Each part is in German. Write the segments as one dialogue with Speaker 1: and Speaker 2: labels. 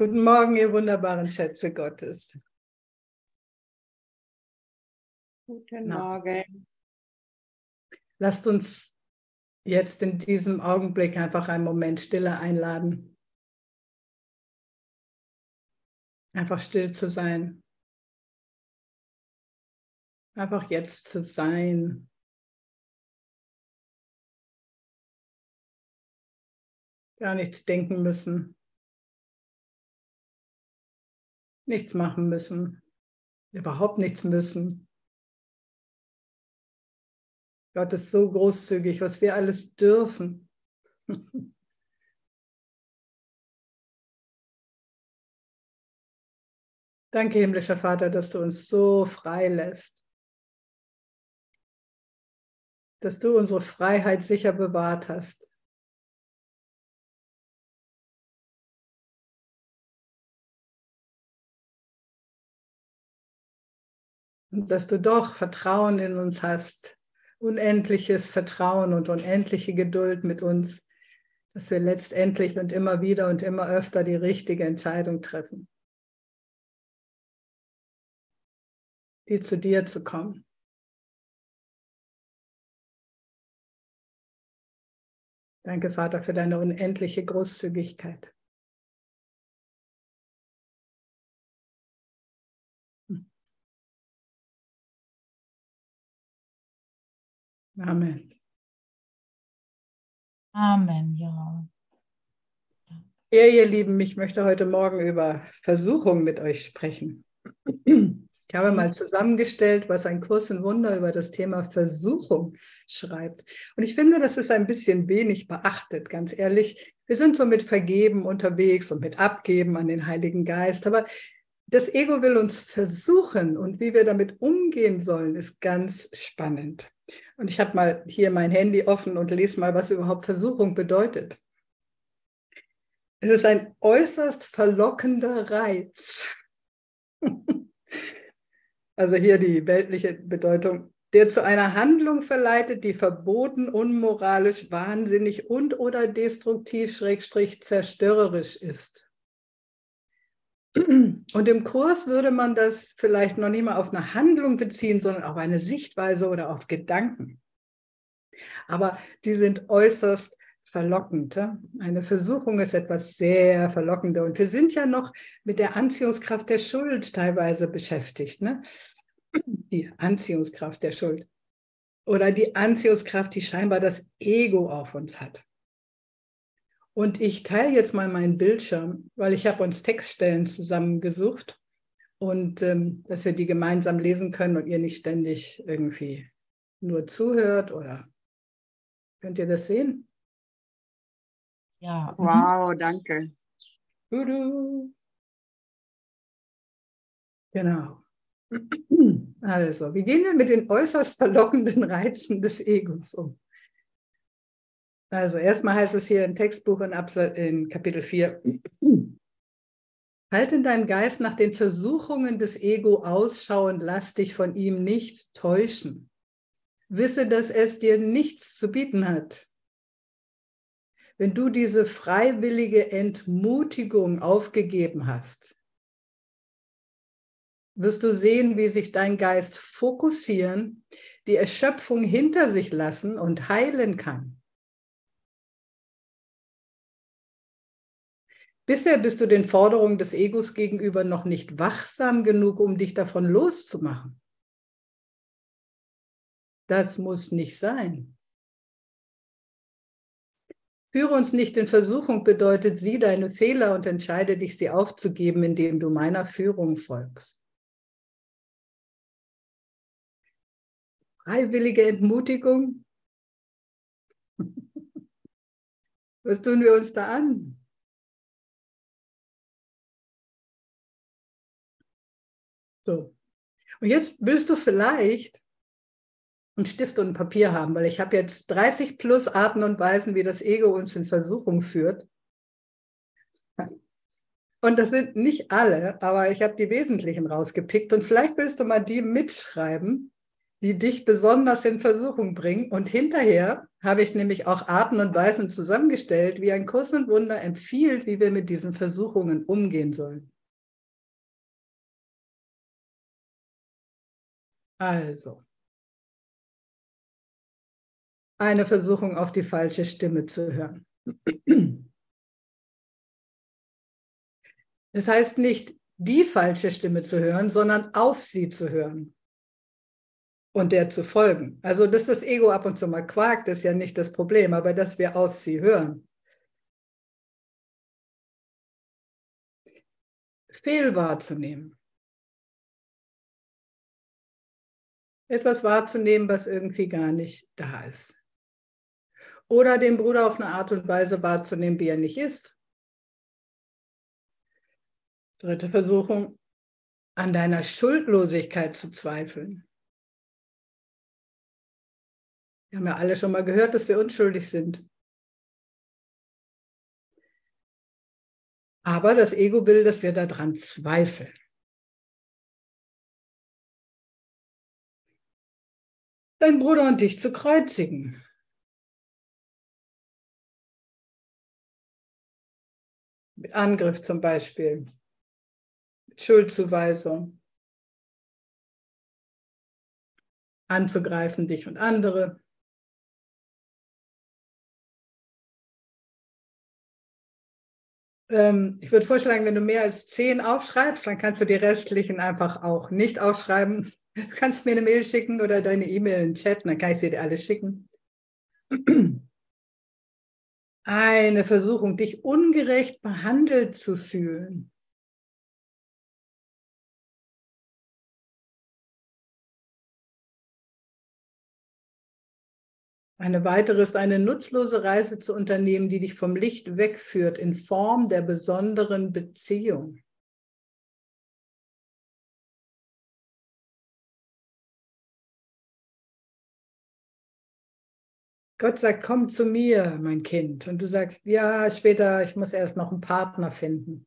Speaker 1: Guten Morgen, ihr wunderbaren Schätze Gottes.
Speaker 2: Guten Morgen.
Speaker 1: Lasst uns jetzt in diesem Augenblick einfach einen Moment Stille einladen. Einfach still zu sein. Einfach jetzt zu sein. Gar nichts denken müssen. Nichts machen müssen. Überhaupt nichts müssen. Gott ist so großzügig, was wir alles dürfen. Danke, himmlischer Vater, dass du uns so frei lässt. Dass du unsere Freiheit sicher bewahrt hast. Und dass du doch Vertrauen in uns hast, unendliches Vertrauen und unendliche Geduld mit uns, dass wir letztendlich und immer wieder und immer öfter die richtige Entscheidung treffen, die zu dir zu kommen. Danke, Vater, für deine unendliche Großzügigkeit. Amen.
Speaker 2: Amen, ja.
Speaker 1: Ja, ihr Lieben, ich möchte heute Morgen über Versuchung mit euch sprechen. Ich habe mal zusammengestellt, was ein Kurs in Wunder über das Thema Versuchung schreibt. Und ich finde, das ist ein bisschen wenig beachtet, ganz ehrlich. Wir sind so mit Vergeben unterwegs und mit Abgeben an den Heiligen Geist. Aber das Ego will uns versuchen und wie wir damit umgehen sollen, ist ganz spannend. Und ich habe mal hier mein Handy offen und lese mal, was überhaupt Versuchung bedeutet. Es ist ein äußerst verlockender Reiz. also hier die weltliche Bedeutung, der zu einer Handlung verleitet, die verboten, unmoralisch, wahnsinnig und oder destruktiv, schrägstrich zerstörerisch ist. Und im Kurs würde man das vielleicht noch nicht mal auf eine Handlung beziehen, sondern auf eine Sichtweise oder auf Gedanken. Aber die sind äußerst verlockend. Eine Versuchung ist etwas sehr Verlockendes. Und wir sind ja noch mit der Anziehungskraft der Schuld teilweise beschäftigt. Ne? Die Anziehungskraft der Schuld. Oder die Anziehungskraft, die scheinbar das Ego auf uns hat. Und ich teile jetzt mal meinen Bildschirm, weil ich habe uns Textstellen zusammengesucht und ähm, dass wir die gemeinsam lesen können und ihr nicht ständig irgendwie nur zuhört oder könnt ihr das sehen?
Speaker 2: Ja. Wow, danke.
Speaker 1: Tudu. Genau. Also, wie gehen wir mit den äußerst verlockenden Reizen des Egos um? Also erstmal heißt es hier im Textbuch in, Absatz, in Kapitel 4, Halt in deinem Geist nach den Versuchungen des Ego Ausschau und lass dich von ihm nicht täuschen. Wisse, dass es dir nichts zu bieten hat. Wenn du diese freiwillige Entmutigung aufgegeben hast, wirst du sehen, wie sich dein Geist fokussieren, die Erschöpfung hinter sich lassen und heilen kann. Bisher bist du den Forderungen des Egos gegenüber noch nicht wachsam genug, um dich davon loszumachen. Das muss nicht sein. Führe uns nicht in Versuchung bedeutet, sieh deine Fehler und entscheide dich, sie aufzugeben, indem du meiner Führung folgst. Freiwillige Entmutigung. Was tun wir uns da an? So. Und jetzt willst du vielleicht einen Stift und ein Papier haben, weil ich habe jetzt 30 plus Arten und Weisen, wie das Ego uns in Versuchung führt. Und das sind nicht alle, aber ich habe die wesentlichen rausgepickt. Und vielleicht willst du mal die mitschreiben, die dich besonders in Versuchung bringen. Und hinterher habe ich nämlich auch Arten und Weisen zusammengestellt, wie ein Kurs und Wunder empfiehlt, wie wir mit diesen Versuchungen umgehen sollen. Also, eine Versuchung auf die falsche Stimme zu hören. Das heißt nicht die falsche Stimme zu hören, sondern auf sie zu hören und der zu folgen. Also, dass das Ego ab und zu mal quakt, ist ja nicht das Problem, aber dass wir auf sie hören. Fehl wahrzunehmen. Etwas wahrzunehmen, was irgendwie gar nicht da ist. Oder den Bruder auf eine Art und Weise wahrzunehmen, wie er nicht ist. Dritte Versuchung, an deiner Schuldlosigkeit zu zweifeln. Wir haben ja alle schon mal gehört, dass wir unschuldig sind. Aber das Ego will, dass wir daran zweifeln. Dein Bruder und dich zu kreuzigen. Mit Angriff zum Beispiel. Mit Schuldzuweisung. Anzugreifen, dich und andere. Ähm, ich würde vorschlagen, wenn du mehr als zehn aufschreibst, dann kannst du die restlichen einfach auch nicht aufschreiben. Du kannst mir eine Mail schicken oder deine E-Mail in den Chat, dann kann ich dir alles schicken. Eine Versuchung, dich ungerecht behandelt zu fühlen. Eine weitere ist eine nutzlose Reise zu unternehmen, die dich vom Licht wegführt in Form der besonderen Beziehung. Gott sagt, komm zu mir, mein Kind. Und du sagst, ja, später, ich muss erst noch einen Partner finden.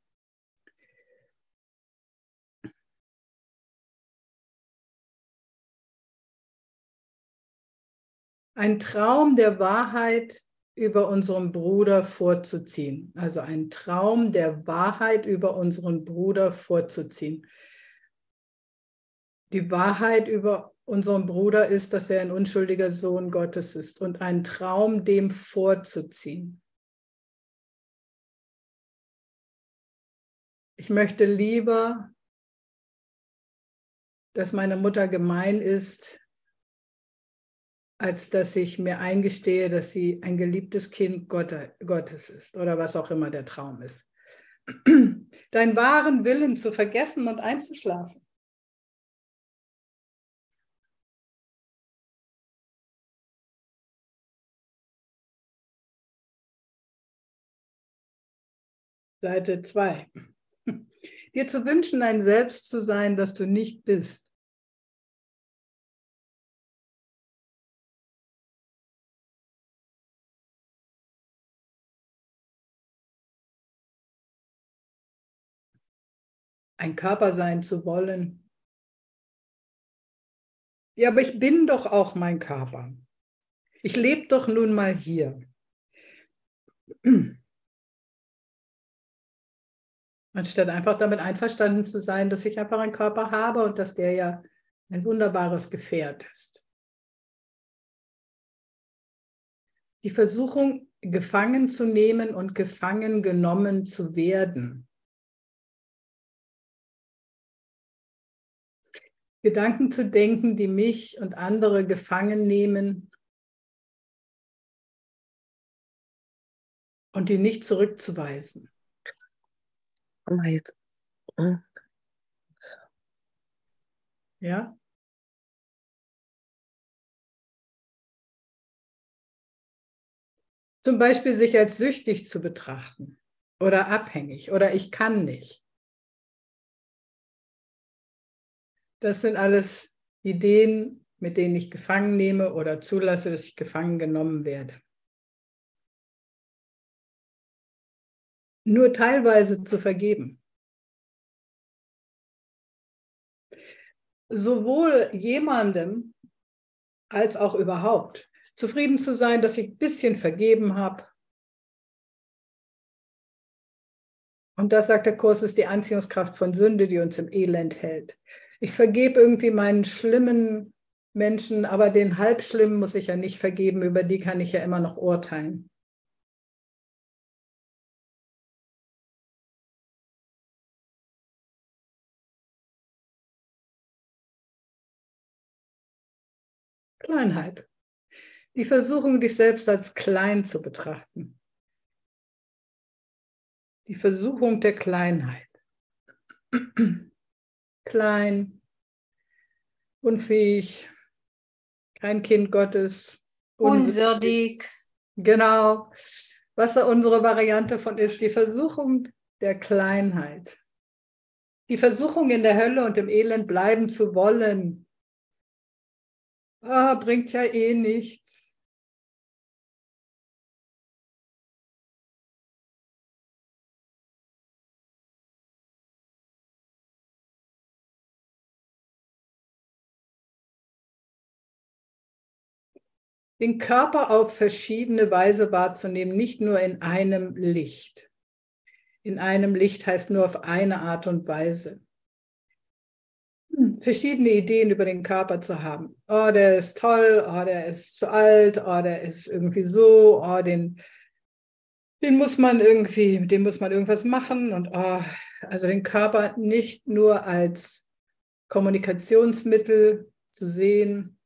Speaker 1: ein Traum der Wahrheit über unseren Bruder vorzuziehen. Also ein Traum der Wahrheit über unseren Bruder vorzuziehen. Die Wahrheit über unseren Bruder ist, dass er ein unschuldiger Sohn Gottes ist und ein Traum dem vorzuziehen. Ich möchte lieber, dass meine Mutter gemein ist, als dass ich mir eingestehe, dass sie ein geliebtes Kind Gottes ist oder was auch immer der Traum ist. Deinen wahren Willen zu vergessen und einzuschlafen. Seite 2. Dir zu wünschen, ein Selbst zu sein, das du nicht bist. ein Körper sein zu wollen. Ja, aber ich bin doch auch mein Körper. Ich lebe doch nun mal hier. Anstatt einfach damit einverstanden zu sein, dass ich einfach einen Körper habe und dass der ja ein wunderbares Gefährt ist. Die Versuchung, gefangen zu nehmen und gefangen genommen zu werden, Gedanken zu denken, die mich und andere gefangen nehmen und die nicht zurückzuweisen. Jetzt. Hm. Ja? Zum Beispiel sich als süchtig zu betrachten oder abhängig oder ich kann nicht. Das sind alles Ideen, mit denen ich gefangen nehme oder zulasse, dass ich gefangen genommen werde. Nur teilweise zu vergeben. Sowohl jemandem, als auch überhaupt. Zufrieden zu sein, dass ich ein bisschen vergeben habe. Und das, sagt der Kurs, ist die Anziehungskraft von Sünde, die uns im Elend hält. Ich vergebe irgendwie meinen schlimmen Menschen, aber den halbschlimmen muss ich ja nicht vergeben, über die kann ich ja immer noch urteilen. Kleinheit. Die Versuchung, dich selbst als klein zu betrachten. Die Versuchung der Kleinheit. Klein, unfähig, kein Kind Gottes.
Speaker 2: Unwürdig.
Speaker 1: Genau. Was unsere Variante von ist, die Versuchung der Kleinheit. Die Versuchung in der Hölle und im Elend bleiben zu wollen, ah, bringt ja eh nichts. Den Körper auf verschiedene Weise wahrzunehmen, nicht nur in einem Licht. In einem Licht heißt nur auf eine Art und Weise verschiedene Ideen über den Körper zu haben. Oh, der ist toll, oh, der ist zu alt, oh, der ist irgendwie so, oh, den, den muss man irgendwie, mit dem muss man irgendwas machen und oh, also den Körper nicht nur als Kommunikationsmittel zu sehen,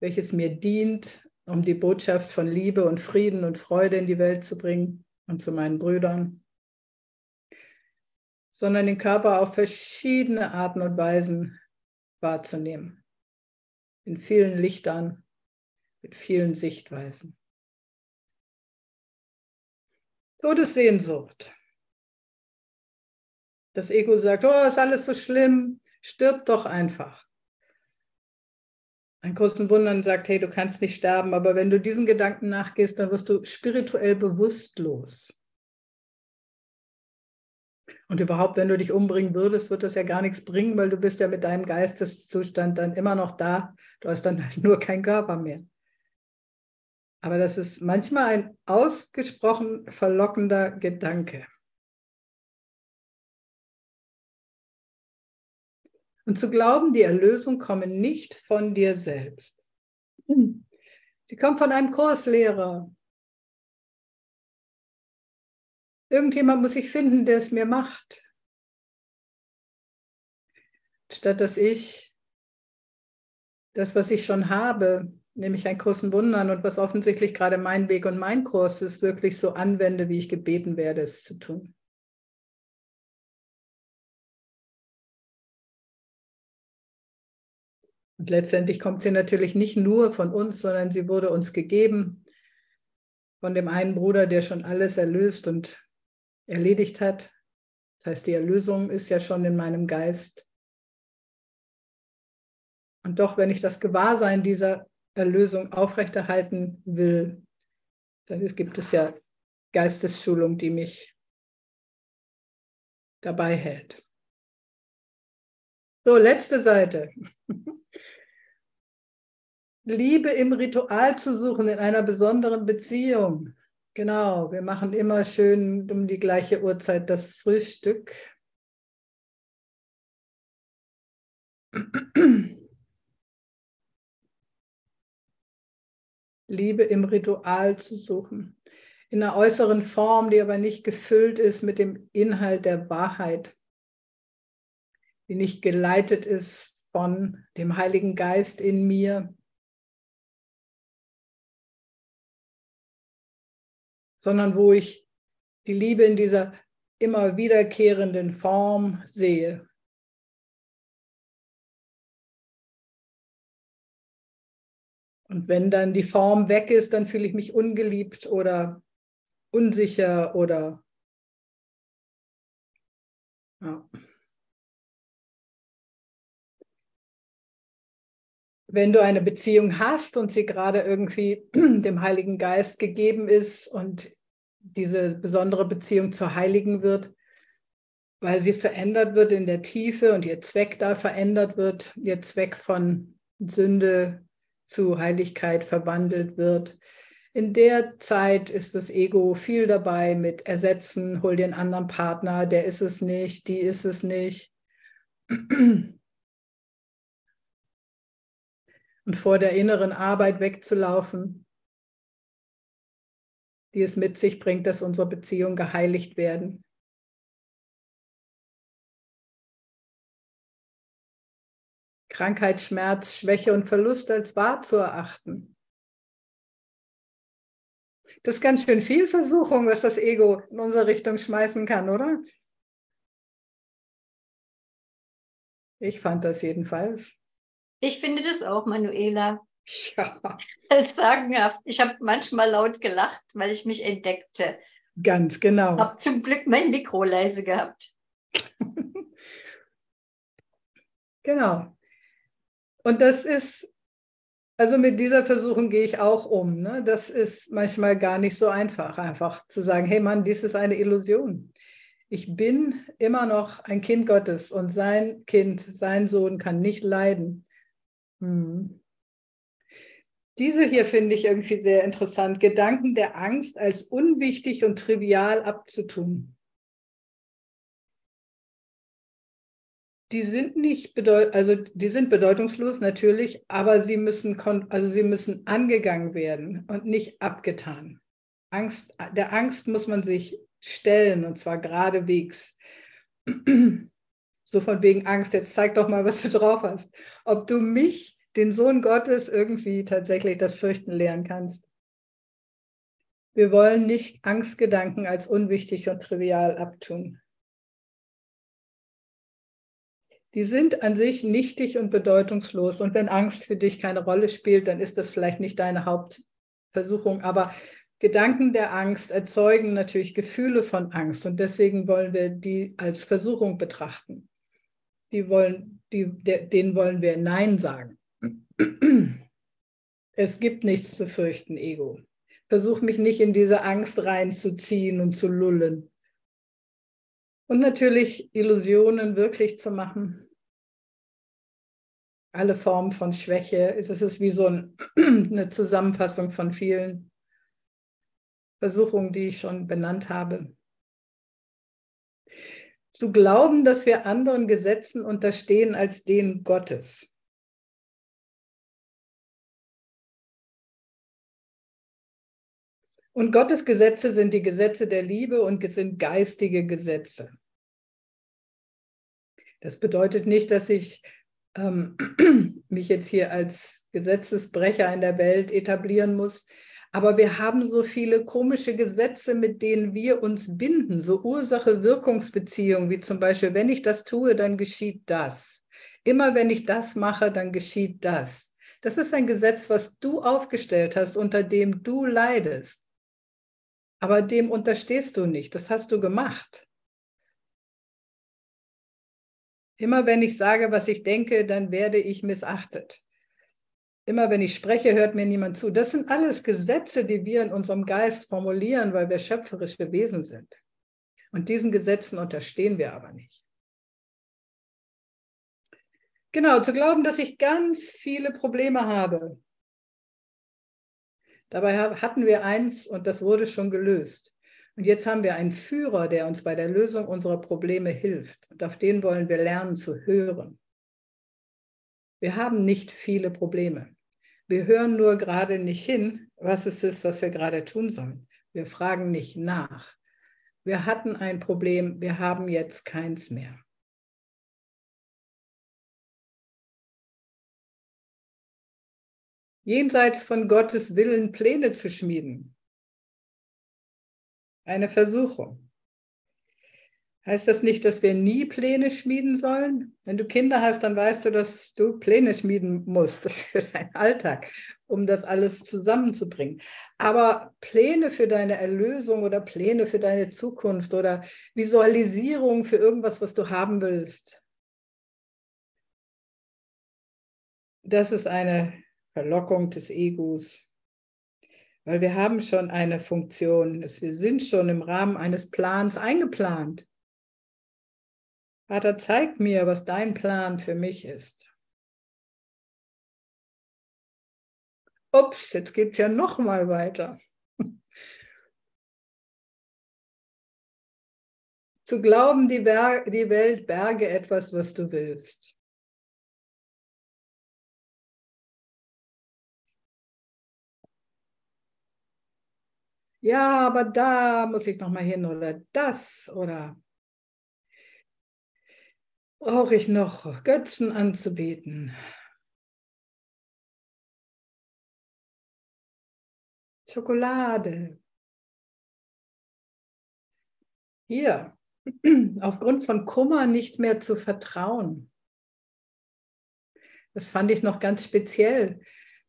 Speaker 1: welches mir dient, um die Botschaft von Liebe und Frieden und Freude in die Welt zu bringen und zu meinen Brüdern, sondern den Körper auf verschiedene Arten und Weisen wahrzunehmen. In vielen Lichtern, mit vielen Sichtweisen. Todessehnsucht. Das Ego sagt, oh, ist alles so schlimm, stirb doch einfach. Ein großen Wundern sagt, hey, du kannst nicht sterben, aber wenn du diesen Gedanken nachgehst, dann wirst du spirituell bewusstlos. Und überhaupt, wenn du dich umbringen würdest, wird das ja gar nichts bringen, weil du bist ja mit deinem Geisteszustand dann immer noch da. Du hast dann halt nur keinen Körper mehr. Aber das ist manchmal ein ausgesprochen verlockender Gedanke. Und zu glauben, die Erlösung komme nicht von dir selbst. Sie kommt von einem Kurslehrer, Irgendjemand muss ich finden, der es mir macht. Statt dass ich das, was ich schon habe, nämlich einen großen Wundern und was offensichtlich gerade mein Weg und mein Kurs ist, wirklich so anwende, wie ich gebeten werde, es zu tun. Und letztendlich kommt sie natürlich nicht nur von uns, sondern sie wurde uns gegeben von dem einen Bruder, der schon alles erlöst und erledigt hat. Das heißt, die Erlösung ist ja schon in meinem Geist. Und doch, wenn ich das Gewahrsein dieser Erlösung aufrechterhalten will, dann gibt es ja Geistesschulung, die mich dabei hält. So, letzte Seite. Liebe im Ritual zu suchen in einer besonderen Beziehung. Genau, wir machen immer schön um die gleiche Uhrzeit das Frühstück. Liebe im Ritual zu suchen, in einer äußeren Form, die aber nicht gefüllt ist mit dem Inhalt der Wahrheit, die nicht geleitet ist von dem Heiligen Geist in mir, sondern wo ich die Liebe in dieser immer wiederkehrenden Form sehe. Und wenn dann die Form weg ist, dann fühle ich mich ungeliebt oder unsicher oder ja. Wenn du eine Beziehung hast und sie gerade irgendwie dem Heiligen Geist gegeben ist und diese besondere Beziehung zur Heiligen wird, weil sie verändert wird in der Tiefe und ihr Zweck da verändert wird, ihr Zweck von Sünde zu Heiligkeit verwandelt wird. In der Zeit ist das Ego viel dabei mit ersetzen, hol einen anderen Partner, der ist es nicht, die ist es nicht. Und vor der inneren Arbeit wegzulaufen, die es mit sich bringt, dass unsere Beziehungen geheiligt werden. Krankheit, Schmerz, Schwäche und Verlust als wahr zu erachten. Das ist ganz schön viel Versuchung, was das Ego in unsere Richtung schmeißen kann, oder? Ich fand das jedenfalls.
Speaker 2: Ich finde das auch, Manuela. Ja. Das ist sagenhaft. Ich habe manchmal laut gelacht, weil ich mich entdeckte.
Speaker 1: Ganz genau. Ich
Speaker 2: habe zum Glück mein Mikro leise gehabt.
Speaker 1: genau. Und das ist also mit dieser Versuchung gehe ich auch um. Ne? Das ist manchmal gar nicht so einfach, einfach zu sagen, hey Mann, dies ist eine Illusion. Ich bin immer noch ein Kind Gottes und sein Kind, sein Sohn kann nicht leiden. Hm. Diese hier finde ich irgendwie sehr interessant. Gedanken der Angst als unwichtig und trivial abzutun. die sind nicht bedeut also die sind bedeutungslos natürlich, aber sie müssen also sie müssen angegangen werden und nicht abgetan. Angst, der Angst muss man sich stellen und zwar geradewegs. So von wegen Angst, jetzt zeig doch mal, was du drauf hast. Ob du mich, den Sohn Gottes, irgendwie tatsächlich das Fürchten lehren kannst. Wir wollen nicht Angstgedanken als unwichtig und trivial abtun. die sind an sich nichtig und bedeutungslos. Und wenn Angst für dich keine Rolle spielt, dann ist das vielleicht nicht deine Hauptversuchung. Aber Gedanken der Angst erzeugen natürlich Gefühle von Angst. Und deswegen wollen wir die als Versuchung betrachten. Die wollen, die, der, denen wollen wir Nein sagen. Es gibt nichts zu fürchten, Ego. Versuch mich nicht in diese Angst reinzuziehen und zu lullen. Und natürlich Illusionen wirklich zu machen. Alle Formen von Schwäche. Es ist wie so ein, eine Zusammenfassung von vielen Versuchungen, die ich schon benannt habe. Zu glauben, dass wir anderen Gesetzen unterstehen als denen Gottes. Und Gottes Gesetze sind die Gesetze der Liebe und sind geistige Gesetze. Das bedeutet nicht, dass ich ähm, mich jetzt hier als Gesetzesbrecher in der Welt etablieren muss. Aber wir haben so viele komische Gesetze, mit denen wir uns binden, so Ursache-Wirkungsbeziehungen, wie zum Beispiel, wenn ich das tue, dann geschieht das. Immer wenn ich das mache, dann geschieht das. Das ist ein Gesetz, was du aufgestellt hast, unter dem du leidest. Aber dem unterstehst du nicht. Das hast du gemacht. Immer wenn ich sage, was ich denke, dann werde ich missachtet. Immer wenn ich spreche, hört mir niemand zu. Das sind alles Gesetze, die wir in unserem Geist formulieren, weil wir schöpferische Wesen sind. Und diesen Gesetzen unterstehen wir aber nicht. Genau, zu glauben, dass ich ganz viele Probleme habe, Dabei hatten wir eins und das wurde schon gelöst. Und jetzt haben wir einen Führer, der uns bei der Lösung unserer Probleme hilft. Und auf den wollen wir lernen zu hören. Wir haben nicht viele Probleme. Wir hören nur gerade nicht hin, was es ist, was wir gerade tun sollen. Wir fragen nicht nach. Wir hatten ein Problem, wir haben jetzt keins mehr. jenseits von Gottes Willen Pläne zu schmieden. Eine Versuchung. Heißt das nicht, dass wir nie Pläne schmieden sollen? Wenn du Kinder hast, dann weißt du, dass du Pläne schmieden musst für deinen Alltag, um das alles zusammenzubringen. Aber Pläne für deine Erlösung oder Pläne für deine Zukunft oder Visualisierung für irgendwas, was du haben willst, das ist eine Verlockung des Egos. Weil wir haben schon eine Funktion, wir sind schon im Rahmen eines Plans eingeplant. Vater, zeig mir, was dein Plan für mich ist. ups, jetzt geht es ja noch mal weiter. Zu glauben, die, Ber die Welt berge etwas, was du willst. Ja, aber da muss ich noch mal hin oder das oder brauche ich noch Götzen anzubeten. Schokolade. Hier, aufgrund von Kummer nicht mehr zu vertrauen. Das fand ich noch ganz speziell,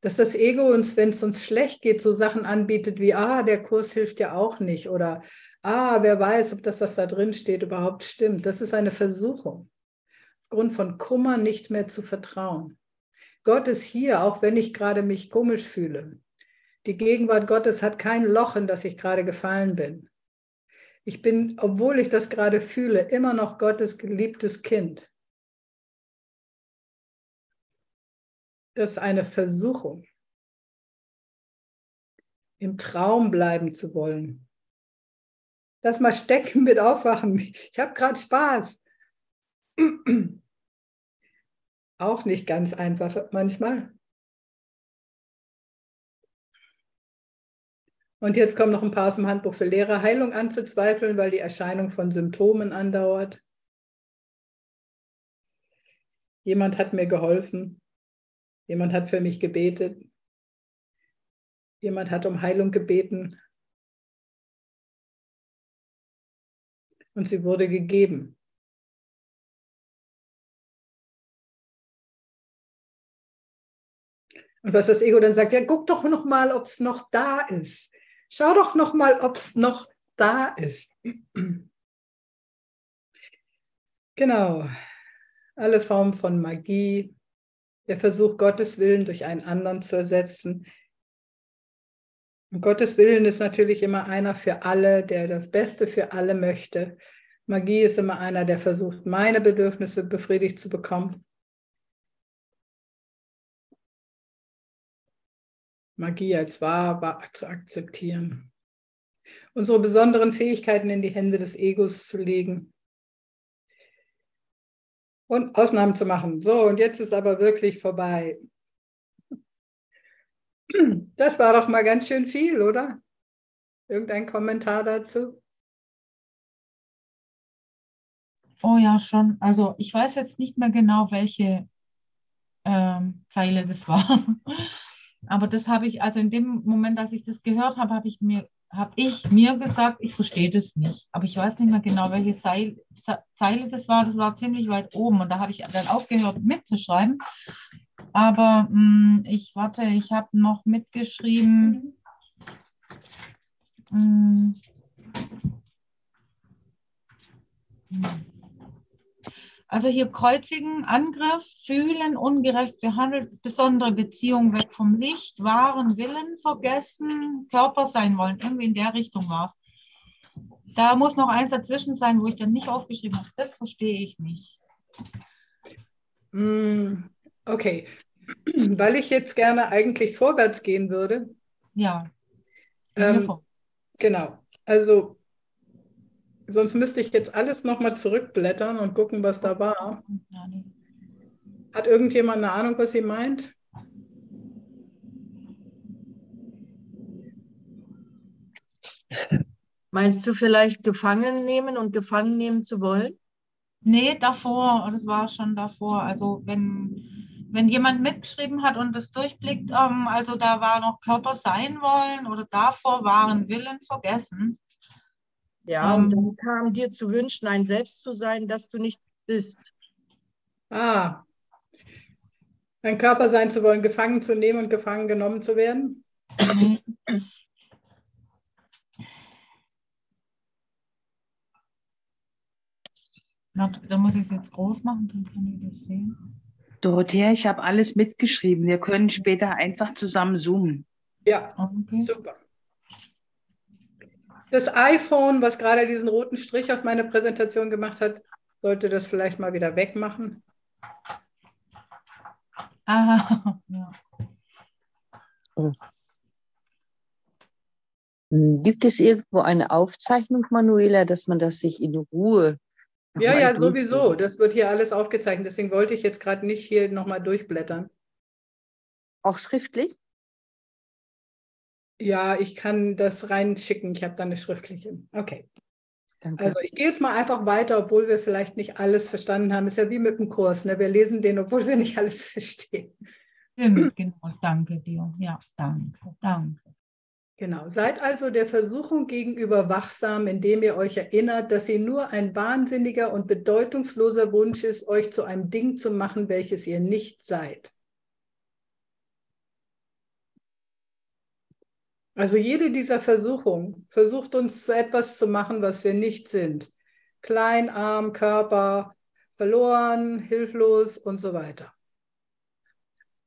Speaker 1: dass das Ego uns, wenn es uns schlecht geht, so Sachen anbietet wie, ah, der Kurs hilft ja auch nicht oder, ah, wer weiß, ob das, was da drin steht, überhaupt stimmt. Das ist eine Versuchung. Aufgrund von Kummer nicht mehr zu vertrauen. Gott ist hier, auch wenn ich gerade mich komisch fühle. Die Gegenwart Gottes hat kein Loch, in das ich gerade gefallen bin. Ich bin, obwohl ich das gerade fühle, immer noch Gottes geliebtes Kind. Das ist eine Versuchung, im Traum bleiben zu wollen. Lass mal stecken mit Aufwachen. Ich habe gerade Spaß. Auch nicht ganz einfach manchmal. Und jetzt kommen noch ein paar aus dem Handbuch für Lehrer. Heilung anzuzweifeln, weil die Erscheinung von Symptomen andauert. Jemand hat mir geholfen. Jemand hat für mich gebetet. Jemand hat um Heilung gebeten. Und sie wurde gegeben. Und was das Ego dann sagt, ja, guck doch noch mal, ob es noch da ist. Schau doch noch mal, ob es noch da ist. genau. Alle Formen von Magie, der Versuch, Gottes Willen durch einen anderen zu ersetzen. Und Gottes Willen ist natürlich immer einer für alle, der das Beste für alle möchte. Magie ist immer einer, der versucht, meine Bedürfnisse befriedigt zu bekommen. Magie als wahr, zu akzeptieren. Unsere besonderen Fähigkeiten in die Hände des Egos zu legen. Und Ausnahmen zu machen. So, und jetzt ist aber wirklich vorbei. Das war doch mal ganz schön viel, oder? Irgendein Kommentar dazu?
Speaker 3: Oh ja, schon. Also ich weiß jetzt nicht mehr genau, welche ähm, Zeile das war. Aber das habe ich, also in dem Moment, als ich das gehört habe, habe ich mir, habe ich mir gesagt, ich verstehe das nicht. Aber ich weiß nicht mehr genau, welche Zeile, das war. Das war ziemlich weit oben und da habe ich dann aufgehört mitzuschreiben. Aber mh, mm, ich warte, ich habe noch mitgeschrieben. Mh, hm. Also hier kreuzigen, Angriff, fühlen, ungerecht behandelt, besondere Beziehung weg vom Licht, wahren Willen vergessen, Körper sein wollen. Irgendwie in der Richtung war es. Da muss noch eins dazwischen sein, wo ich dann nicht aufgeschrieben habe. Das verstehe ich nicht.
Speaker 1: Mm, okay. Weil ich jetzt gerne eigentlich vorwärts gehen würde.
Speaker 3: Ja.
Speaker 1: Ähm, genau. Also Sonst müsste ich jetzt alles nochmal zurückblättern und gucken, was da war. Hat irgendjemand eine Ahnung, was sie meint?
Speaker 2: Meinst du vielleicht gefangen nehmen und gefangen nehmen zu wollen?
Speaker 3: Nee, davor. Das war schon davor. Also wenn, wenn jemand mitgeschrieben hat und das durchblickt, ähm, also da war noch Körper sein wollen oder davor waren Willen vergessen.
Speaker 2: Ja, um, und dann kam dir zu wünschen, ein Selbst zu sein, das du nicht bist.
Speaker 1: Ah, ein Körper sein zu wollen, gefangen zu nehmen und gefangen genommen zu werden?
Speaker 3: Da muss ich es jetzt groß machen, dann kann ich das sehen.
Speaker 4: Dorothea, ich habe alles mitgeschrieben. Wir können später einfach zusammen zoomen.
Speaker 1: Ja, okay. super. Das iPhone, was gerade diesen roten Strich auf meine Präsentation gemacht hat, sollte das vielleicht mal wieder wegmachen.
Speaker 3: Ah, ja.
Speaker 5: Gibt es irgendwo eine Aufzeichnung, Manuela, dass man das sich in Ruhe.
Speaker 1: Ja, ja, sowieso. Das wird hier alles aufgezeichnet. Deswegen wollte ich jetzt gerade nicht hier nochmal durchblättern.
Speaker 5: Auch schriftlich?
Speaker 1: Ja, ich kann das reinschicken. Ich habe da eine schriftliche. Okay.
Speaker 5: Danke.
Speaker 1: Also ich gehe jetzt mal einfach weiter, obwohl wir vielleicht nicht alles verstanden haben. Ist ja wie mit dem Kurs. Ne? Wir lesen den, obwohl wir nicht alles verstehen.
Speaker 3: Stimmt, genau. Danke dir. Ja, danke, danke.
Speaker 1: Genau. Seid also der Versuchung gegenüber wachsam, indem ihr euch erinnert, dass sie nur ein wahnsinniger und bedeutungsloser Wunsch ist, euch zu einem Ding zu machen, welches ihr nicht seid. Also jede dieser Versuchungen versucht uns zu etwas zu machen, was wir nicht sind. Klein, arm, Körper, verloren, hilflos und so weiter.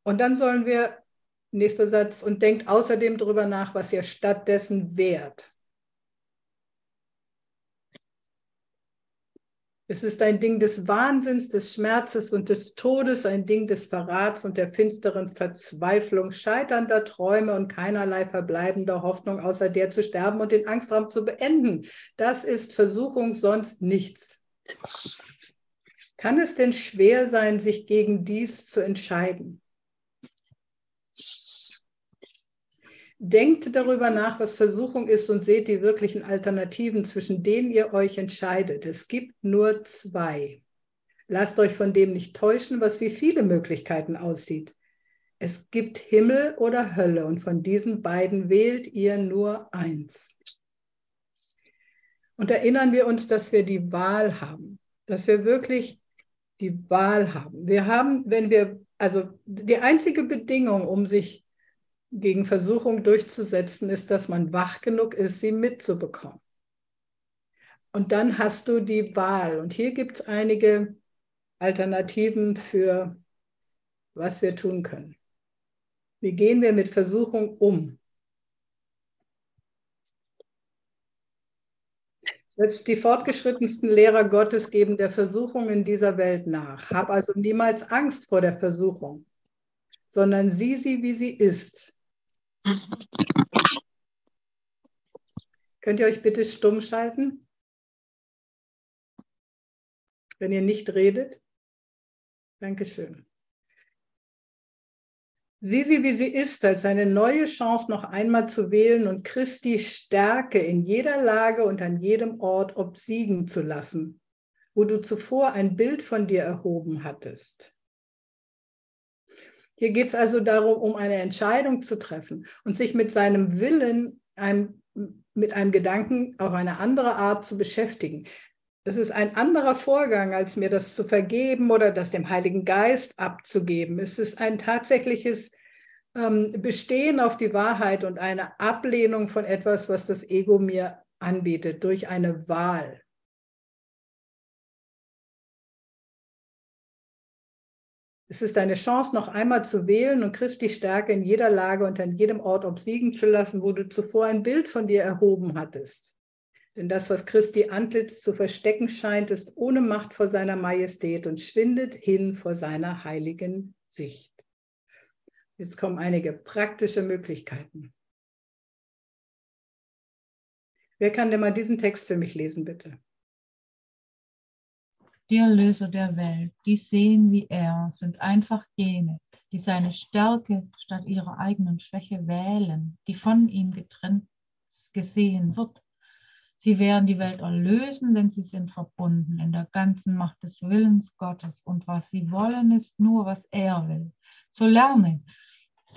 Speaker 1: Und dann sollen wir, nächster Satz, und denkt außerdem darüber nach, was ihr stattdessen wärt. Es ist ein Ding des Wahnsinns, des Schmerzes und des Todes, ein Ding des Verrats und der finsteren Verzweiflung, scheiternder Träume und keinerlei verbleibender Hoffnung, außer der zu sterben und den Angstraum zu beenden. Das ist Versuchung, sonst nichts. Kann es denn schwer sein, sich gegen dies zu entscheiden? Denkt darüber nach, was Versuchung ist und seht die wirklichen Alternativen, zwischen denen ihr euch entscheidet. Es gibt nur zwei. Lasst euch von dem nicht täuschen, was wie viele Möglichkeiten aussieht. Es gibt Himmel oder Hölle und von diesen beiden wählt ihr nur eins. Und erinnern wir uns, dass wir die Wahl haben, dass wir wirklich die Wahl haben. Wir haben, wenn wir, also die einzige Bedingung, um sich gegen Versuchung durchzusetzen, ist, dass man wach genug ist, sie mitzubekommen. Und dann hast du die Wahl. Und hier gibt es einige Alternativen für, was wir tun können. Wie gehen wir mit Versuchung um? Selbst die fortgeschrittensten Lehrer Gottes geben der Versuchung in dieser Welt nach. Hab also niemals Angst vor der Versuchung, sondern sieh sie, wie sie ist. Könnt ihr euch bitte stumm schalten, wenn ihr nicht redet? Dankeschön. Sieh sie, wie sie ist, als eine neue Chance noch einmal zu wählen und Christi Stärke in jeder Lage und an jedem Ort obsiegen zu lassen, wo du zuvor ein Bild von dir erhoben hattest. Hier geht es also darum, um eine Entscheidung zu treffen und sich mit seinem Willen, einem, mit einem Gedanken auf eine andere Art zu beschäftigen. Es ist ein anderer Vorgang, als mir das zu vergeben oder das dem Heiligen Geist abzugeben. Es ist ein tatsächliches ähm, Bestehen auf die Wahrheit und eine Ablehnung von etwas, was das Ego mir anbietet, durch eine Wahl. Es ist eine Chance, noch einmal zu wählen und Christi Stärke in jeder Lage und an jedem Ort obsiegen zu lassen, wo du zuvor ein Bild von dir erhoben hattest. Denn das, was Christi Antlitz zu verstecken scheint, ist ohne Macht vor seiner Majestät und schwindet hin vor seiner heiligen Sicht. Jetzt kommen einige praktische Möglichkeiten. Wer kann denn mal diesen Text für mich lesen, bitte?
Speaker 3: Die Erlöser der Welt, die sehen wie er, sind einfach jene, die seine Stärke statt ihrer eigenen Schwäche wählen, die von ihm getrennt gesehen wird. Sie werden die Welt erlösen, denn sie sind verbunden in der ganzen Macht des Willens Gottes. Und was sie wollen, ist nur, was er will. So lerne.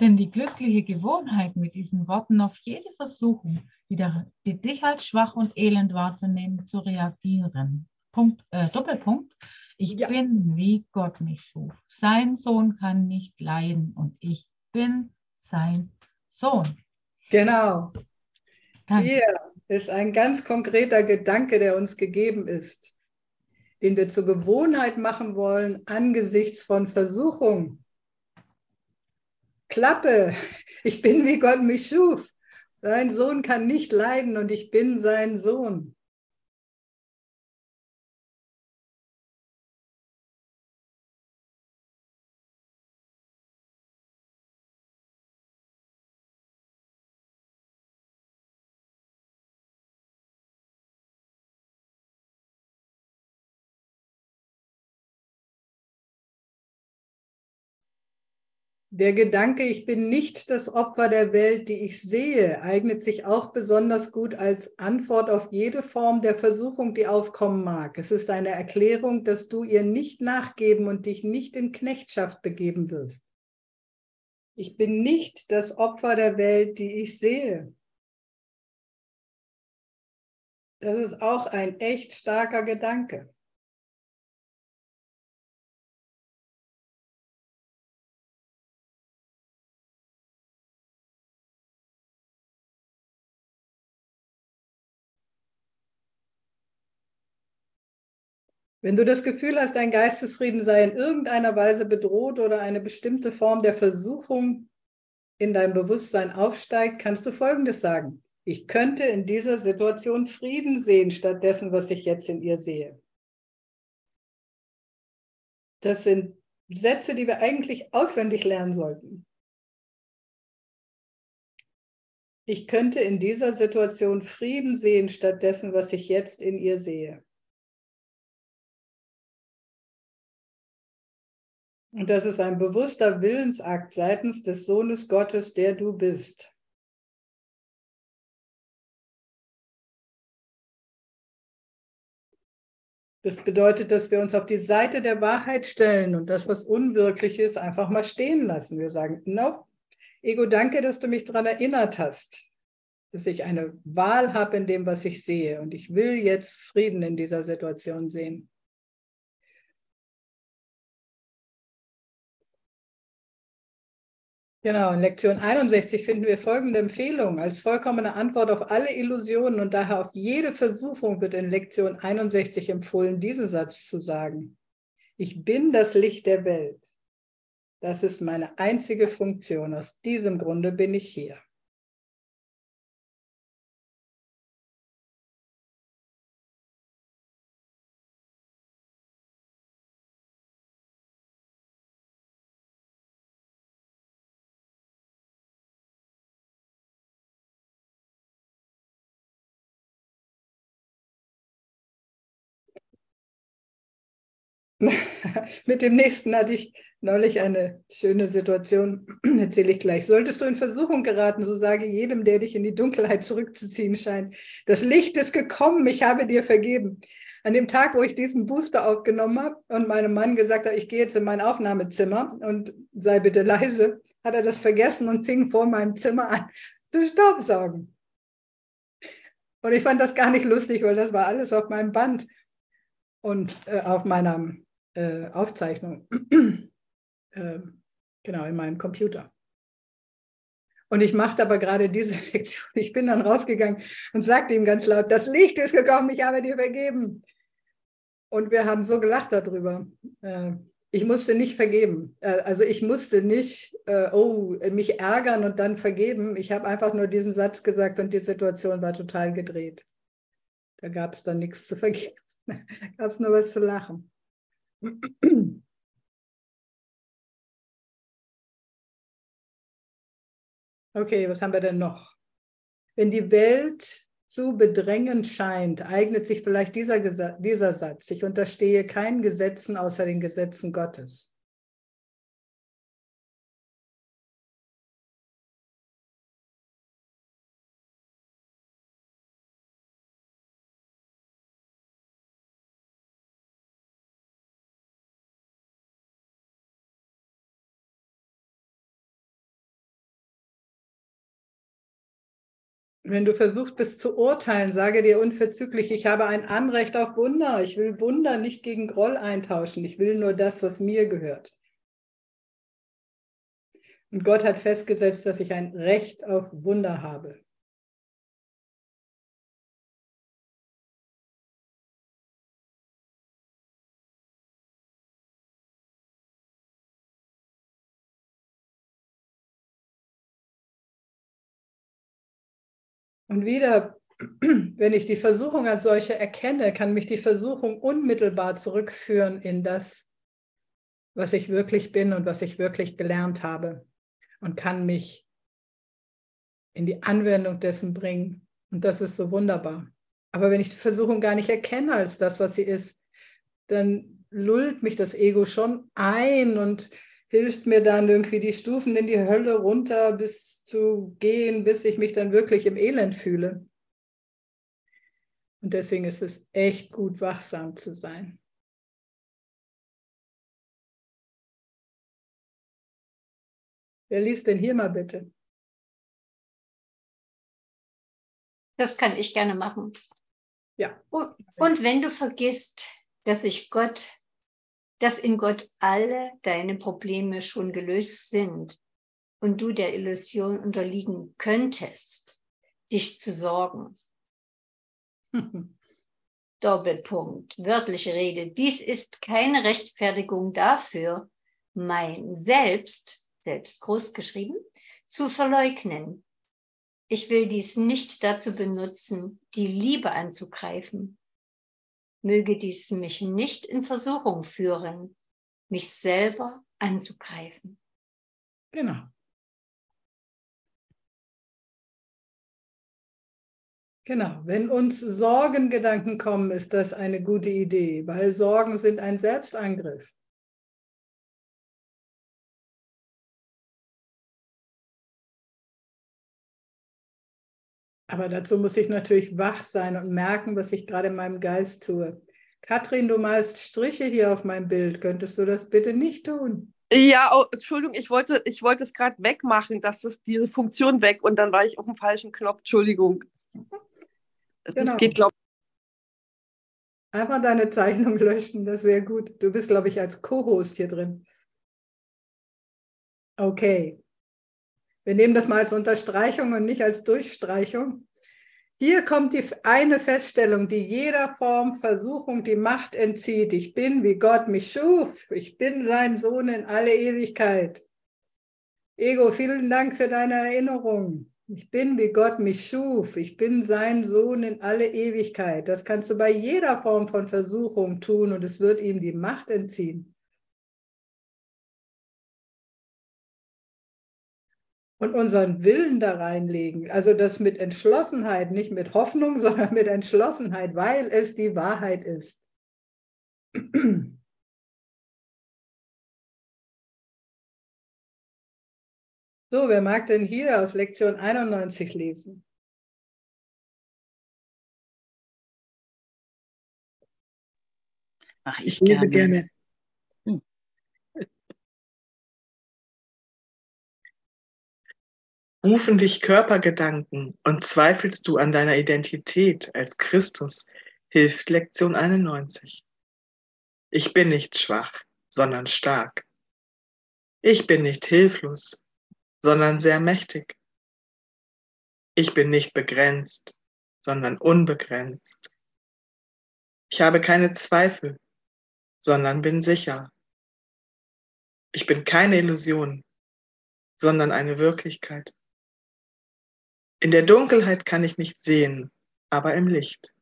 Speaker 3: Denn die glückliche Gewohnheit, mit diesen Worten auf jede Versuchung, die, der, die dich als schwach und elend wahrzunehmen, zu reagieren. Punkt, äh, Doppelpunkt. Ich
Speaker 1: Ja.
Speaker 3: bin, wie Gott mich schuf. Sein Sohn kann nicht leiden und ich bin sein Sohn.
Speaker 1: Genau.
Speaker 3: Danke.
Speaker 1: Hier ist ein ganz konkreter Gedanke, der uns gegeben ist, den wir zur Gewohnheit machen wollen angesichts von Versuchung. Klappe, ich bin wie Gott mich schuf. Sein Sohn kann nicht leiden und ich bin sein Sohn. Der Gedanke, ich bin nicht das Opfer der Welt, die ich sehe, eignet sich auch besonders gut als Antwort auf jede Form der Versuchung, die aufkommen mag. Es ist eine Erklärung, dass du ihr nicht nachgeben und dich nicht in Knechtschaft begeben wirst. Ich bin nicht das Opfer der Welt, die ich sehe. Das ist auch ein echt starker Gedanke. Wenn du das Gefühl hast, dein Geistesfrieden sei in irgendeiner Weise bedroht oder eine bestimmte Form der Versuchung in deinem Bewusstsein aufsteigt, kannst du Folgendes sagen. Ich könnte in dieser Situation Frieden sehen, statt dessen, was ich jetzt in ihr sehe. Das sind Sätze, die wir eigentlich auswendig lernen sollten. Ich könnte in dieser Situation Frieden sehen, statt dessen, was ich jetzt in ihr sehe. Und das ist ein bewusster Willensakt seitens des Sohnes Gottes, der du bist. Das bedeutet, dass wir uns auf die Seite der Wahrheit stellen und das, was unwirklich ist, einfach mal stehen lassen. Wir sagen, no, Ego, danke, dass du mich daran erinnert hast, dass ich eine Wahl habe in dem, was ich sehe. Und ich will jetzt Frieden in dieser Situation sehen. Genau, in Lektion 61 finden wir folgende Empfehlung. Als vollkommene Antwort auf alle Illusionen und daher auf jede Versuchung wird in Lektion 61 empfohlen, diesen Satz zu sagen. Ich bin das Licht der Welt. Das ist meine einzige Funktion. Aus diesem Grunde bin ich hier. Mit dem nächsten hatte ich neulich eine schöne Situation, erzähle ich gleich. Solltest du in Versuchung geraten, so sage jedem, der dich in die Dunkelheit zurückzuziehen scheint, das Licht ist gekommen, ich habe dir vergeben. An dem Tag, wo ich diesen Booster aufgenommen habe und meinem Mann gesagt habe, ich gehe jetzt in mein Aufnahmezimmer und sei bitte leise, hat er das vergessen und fing vor meinem Zimmer an zu staubsaugen. Und ich fand das gar nicht lustig, weil das war alles auf meinem Band und äh, auf meinem äh, Aufzeichnung, äh, genau, in meinem Computer. Und ich machte aber gerade diese Lektion. Ich bin dann rausgegangen und sagte ihm ganz laut, das Licht ist gekommen, ich habe dir vergeben. Und wir haben so gelacht darüber. Äh, ich musste nicht vergeben. Äh, also ich musste nicht, äh, oh, mich ärgern und dann vergeben. Ich habe einfach nur diesen Satz gesagt und die Situation war total gedreht. Da gab es dann nichts zu vergeben. Da gab es nur was zu lachen. Okay, was haben wir denn noch? Wenn die Welt zu bedrängend scheint, eignet sich vielleicht dieser, dieser Satz. Ich unterstehe keinen Gesetzen außer den Gesetzen Gottes. Wenn du versucht bist zu urteilen, sage dir unverzüglich, ich habe ein Anrecht auf Wunder. Ich will Wunder nicht gegen Groll eintauschen. Ich will nur das, was mir gehört. Und Gott hat festgesetzt, dass ich ein Recht auf Wunder habe. Und wieder, wenn ich die Versuchung als solche erkenne, kann mich die Versuchung unmittelbar zurückführen in das, was ich wirklich bin und was ich wirklich gelernt habe und kann mich in die Anwendung dessen bringen. Und das ist so wunderbar. Aber wenn ich die Versuchung gar nicht erkenne als das, was sie ist, dann lullt mich das Ego schon ein und hilft mir dann irgendwie die Stufen in die Hölle runter bis zu gehen, bis ich mich dann wirklich im Elend fühle. Und deswegen ist es echt gut, wachsam zu sein. Wer liest denn hier mal bitte?
Speaker 2: Das kann ich gerne machen.
Speaker 1: Ja.
Speaker 2: Und, und wenn du vergisst, dass ich Gott, dass in Gott alle deine Probleme schon gelöst sind und du der Illusion unterliegen könntest, dich zu sorgen. Doppelpunkt, wörtliche Rede. Dies ist keine Rechtfertigung dafür, mein Selbst selbst groß geschrieben, zu verleugnen. Ich will dies nicht dazu benutzen, die Liebe anzugreifen. Möge dies mich nicht in Versuchung führen, mich selber anzugreifen.
Speaker 1: Genau. Genau, wenn uns Sorgengedanken kommen, ist das eine gute Idee, weil Sorgen sind ein Selbstangriff. Aber dazu muss ich natürlich wach sein und merken, was ich gerade in meinem Geist tue. Katrin, du malst Striche hier auf meinem Bild. Könntest du das bitte nicht tun?
Speaker 6: Ja, oh, Entschuldigung, ich wollte, ich wollte es gerade wegmachen, dass es diese Funktion weg und dann war ich auf dem falschen Knopf. Entschuldigung. Das
Speaker 1: Genau.
Speaker 6: geht, glaube
Speaker 1: Einfach deine Zeichnung löschen, das wäre gut. Du bist, glaube ich, als Co-Host hier drin. Okay. Wir nehmen das mal als Unterstreichung und nicht als Durchstreichung. Hier kommt die eine Feststellung, die jeder Form Versuchung die Macht entzieht. Ich bin, wie Gott mich schuf. Ich bin sein Sohn in alle Ewigkeit. Ego, vielen Dank für deine Erinnerung. Ich bin, wie Gott mich schuf. Ich bin sein Sohn in alle Ewigkeit. Das kannst du bei jeder Form von Versuchung tun und es wird ihm die Macht entziehen. Und unseren Willen da reinlegen, also das mit Entschlossenheit, nicht mit Hoffnung, sondern mit Entschlossenheit, weil es die Wahrheit ist. So, wer mag denn hier aus Lektion 91 lesen?
Speaker 4: Ach, ich
Speaker 7: Ich lese
Speaker 4: gerne.
Speaker 7: gerne. Rufen dich Körpergedanken und zweifelst du an deiner Identität als Christus, hilft Lektion 91. Ich bin nicht schwach, sondern stark. Ich bin nicht hilflos, sondern sehr mächtig. Ich bin nicht begrenzt, sondern unbegrenzt. Ich habe keine Zweifel, sondern bin sicher. Ich bin keine Illusion, sondern eine Wirklichkeit. In der Dunkelheit kann ich nicht sehen, aber im Licht.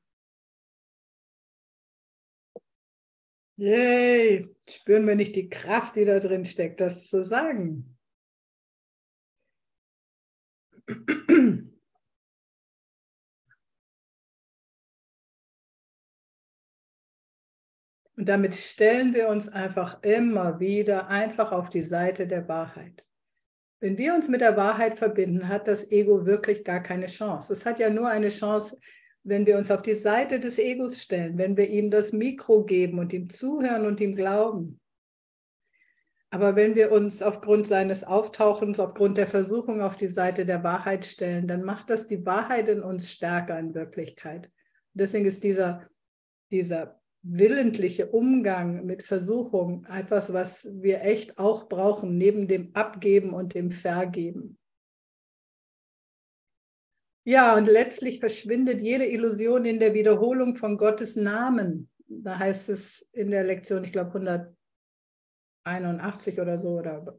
Speaker 1: Yay! Spüren wir nicht die Kraft, die da drin steckt, das zu sagen? Und damit stellen wir uns einfach immer wieder einfach auf die Seite der Wahrheit. Wenn wir uns mit der Wahrheit verbinden, hat das Ego wirklich gar keine Chance. Es hat ja nur eine Chance, wenn wir uns auf die Seite des Egos stellen, wenn wir ihm das Mikro geben und ihm zuhören und ihm glauben. Aber wenn wir uns aufgrund seines Auftauchens, aufgrund der Versuchung auf die Seite der Wahrheit stellen, dann macht das die Wahrheit in uns stärker in Wirklichkeit. Deswegen ist dieser, dieser willentliche Umgang mit Versuchung etwas, was wir echt auch brauchen, neben dem Abgeben und dem Vergeben. Ja, und letztlich verschwindet jede Illusion in der Wiederholung von Gottes Namen. Da heißt es in der Lektion, ich glaube 181 oder so oder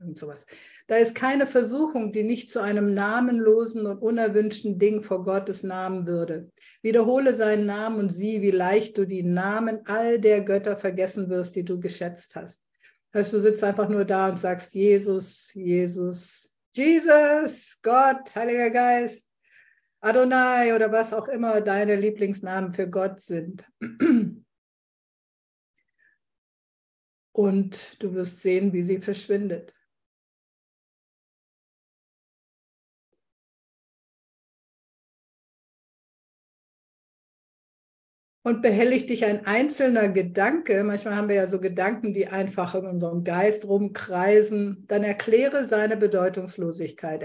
Speaker 1: irgend sowas. Da ist keine Versuchung, die nicht zu einem namenlosen und unerwünschten Ding vor Gottes Namen würde. Wiederhole seinen Namen und sieh, wie leicht du die Namen all der Götter vergessen wirst, die du geschätzt hast. Also du sitzt einfach nur da und sagst Jesus, Jesus, Jesus, Gott, Heiliger Geist, Adonai oder was auch immer deine Lieblingsnamen für Gott sind. Und du wirst sehen, wie sie verschwindet. Und behelligt dich ein einzelner Gedanke, manchmal haben wir ja so Gedanken, die einfach in unserem Geist rumkreisen, dann erkläre seine Bedeutungslosigkeit.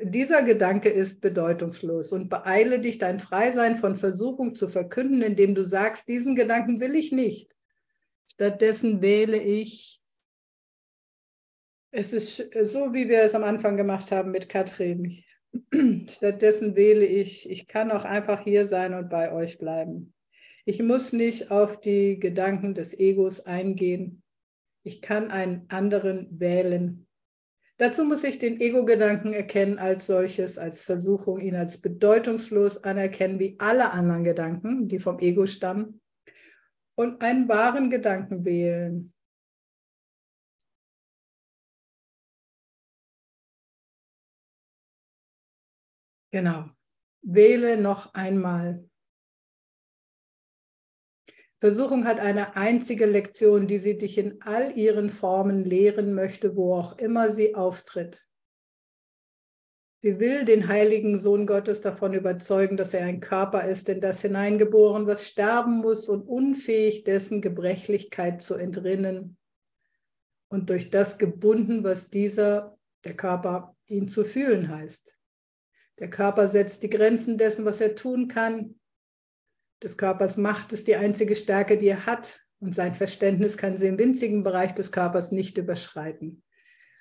Speaker 1: Dieser Gedanke ist bedeutungslos und beeile dich, dein Freisein von Versuchung zu verkünden, indem du sagst, diesen Gedanken will ich nicht. Stattdessen wähle ich, es ist so, wie wir es am Anfang gemacht haben mit Katrin. Stattdessen wähle ich, ich kann auch einfach hier sein und bei euch bleiben. Ich muss nicht auf die Gedanken des Egos eingehen. Ich kann einen anderen wählen. Dazu muss ich den Ego-Gedanken erkennen als solches, als Versuchung, ihn als bedeutungslos anerkennen, wie alle anderen Gedanken, die vom Ego stammen, und einen wahren Gedanken wählen. Genau. Wähle noch einmal. Versuchung hat eine einzige Lektion, die sie dich in all ihren Formen lehren möchte, wo auch immer sie auftritt. Sie will den heiligen Sohn Gottes davon überzeugen, dass er ein Körper ist, in das hineingeboren, was sterben muss und unfähig dessen Gebrechlichkeit zu entrinnen und durch das gebunden, was dieser, der Körper, ihn zu fühlen heißt. Der Körper setzt die Grenzen dessen, was er tun kann, des Körpers Macht ist die einzige Stärke, die er hat und sein Verständnis kann sie im winzigen Bereich des Körpers nicht überschreiten.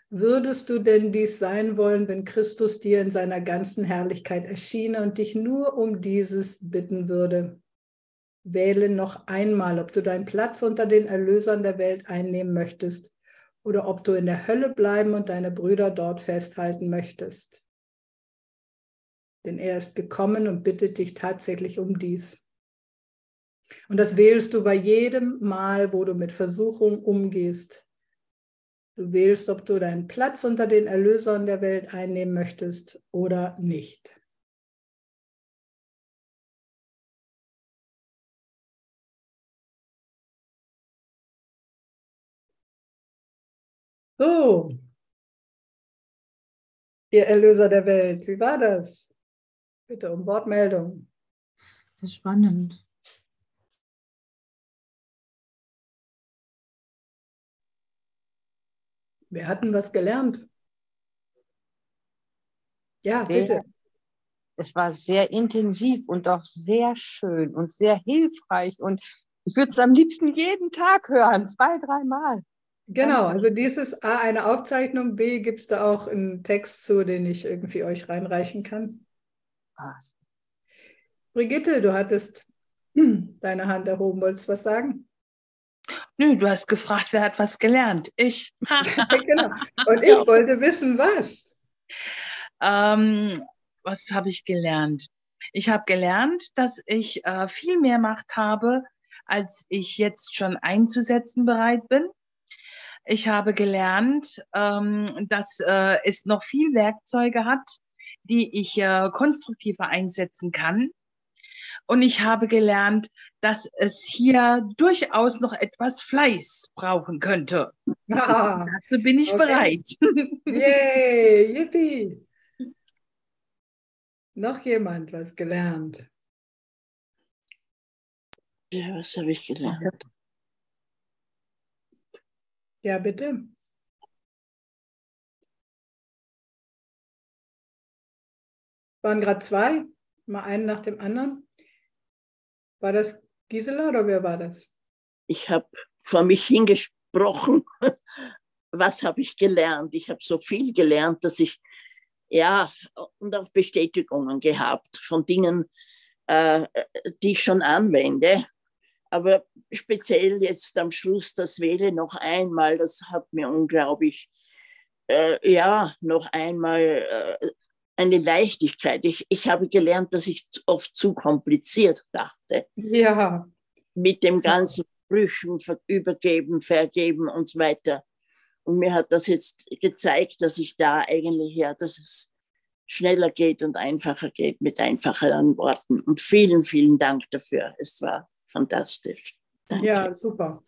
Speaker 1: Würdest du denn dies sein wollen, wenn Christus dir in seiner ganzen Herrlichkeit erschiene und dich nur um dieses bitten würde? Wähle noch einmal, ob du deinen Platz unter den Erlösern der Welt einnehmen möchtest oder ob du in der Hölle bleiben und deine Brüder dort festhalten möchtest. Denn er ist gekommen und bittet dich tatsächlich um dies. Und das wählst du bei jedem Mal, wo du mit Versuchung umgehst. Du wählst, ob du deinen Platz unter den Erlösern der Welt einnehmen möchtest oder nicht. So, ihr Erlöser der Welt, wie war das? Bitte um Wortmeldung.
Speaker 3: Sehr spannend.
Speaker 1: Wir hatten was gelernt. Ja, bitte.
Speaker 5: Es war sehr intensiv und auch sehr schön und sehr hilfreich. Und ich würde es am liebsten jeden Tag hören, zwei, dreimal.
Speaker 1: Genau, also dieses A, eine Aufzeichnung, B, gibt es da auch einen Text zu, den ich irgendwie euch reinreichen kann. Ah. Brigitte, du hattest deine Hand erhoben, wolltest du was sagen?
Speaker 4: Nö, du hast gefragt, wer hat was gelernt? Ich.
Speaker 1: genau. Und ich wollte wissen, was.
Speaker 4: Ähm, was habe ich gelernt? Ich habe gelernt, dass ich äh, viel mehr Macht habe, als ich jetzt schon einzusetzen bereit bin. Ich habe gelernt, ähm, dass äh, es noch viel Werkzeuge hat, die ich äh, konstruktiver einsetzen kann. Und ich habe gelernt, dass es hier durchaus noch etwas Fleiß brauchen könnte. Ah, Dazu bin ich okay. bereit.
Speaker 1: Yay, yippie. Noch jemand was gelernt?
Speaker 8: Ja, was habe ich gelernt?
Speaker 1: Ja, bitte. Waren gerade zwei, mal einen nach dem anderen. War das Gisela oder wer war das?
Speaker 8: Ich habe vor mich hingesprochen. Was habe ich gelernt? Ich habe so viel gelernt, dass ich, ja, und auch Bestätigungen gehabt von Dingen, äh, die ich schon anwende. Aber speziell jetzt am Schluss das Wähle noch einmal, das hat mir unglaublich, äh, ja, noch einmal äh, eine Leichtigkeit. Ich, ich habe gelernt, dass ich oft zu kompliziert dachte.
Speaker 1: Ja.
Speaker 8: Mit dem ganzen Sprüchen, übergeben, vergeben und so weiter. Und mir hat das jetzt gezeigt, dass ich da eigentlich, ja, dass es schneller geht und einfacher geht mit einfacheren Worten. Und vielen, vielen Dank dafür. Es war fantastisch.
Speaker 1: Danke. Ja, super.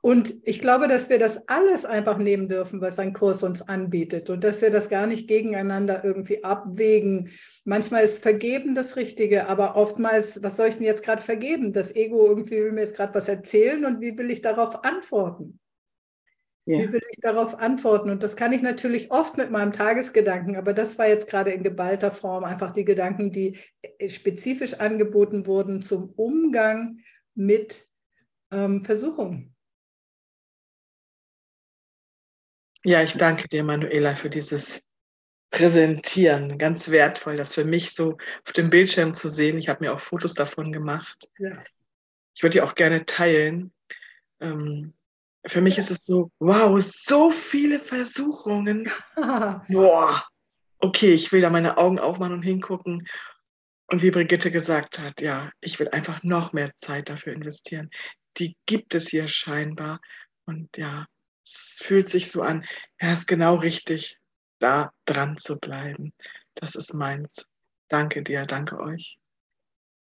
Speaker 1: Und ich glaube, dass wir das alles einfach nehmen dürfen, was ein Kurs uns anbietet und dass wir das gar nicht gegeneinander irgendwie abwägen. Manchmal ist Vergeben das Richtige, aber oftmals, was soll ich denn jetzt gerade vergeben? Das Ego irgendwie will mir jetzt gerade was erzählen und wie will ich darauf antworten? Ja. Wie will ich darauf antworten? Und das kann ich natürlich oft mit meinem Tagesgedanken, aber das war jetzt gerade in geballter Form einfach die Gedanken, die äh, spezifisch angeboten wurden zum Umgang mit ähm, Versuchung.
Speaker 7: Ja, ich danke dir, Manuela, für dieses Präsentieren. Ganz wertvoll, das für mich so auf dem Bildschirm zu sehen. Ich habe mir auch Fotos davon gemacht. Ja. Ich würde die auch gerne teilen. Ähm, für mich ist es so, wow, so viele Versuchungen. Boah, okay, ich will da meine Augen aufmachen und hingucken. Und wie Brigitte gesagt hat, ja, ich will einfach noch mehr Zeit dafür investieren die gibt es hier scheinbar. Und ja, es fühlt sich so an, ja, ist genau richtig, da dran zu bleiben. Das ist meins. Danke dir, danke euch.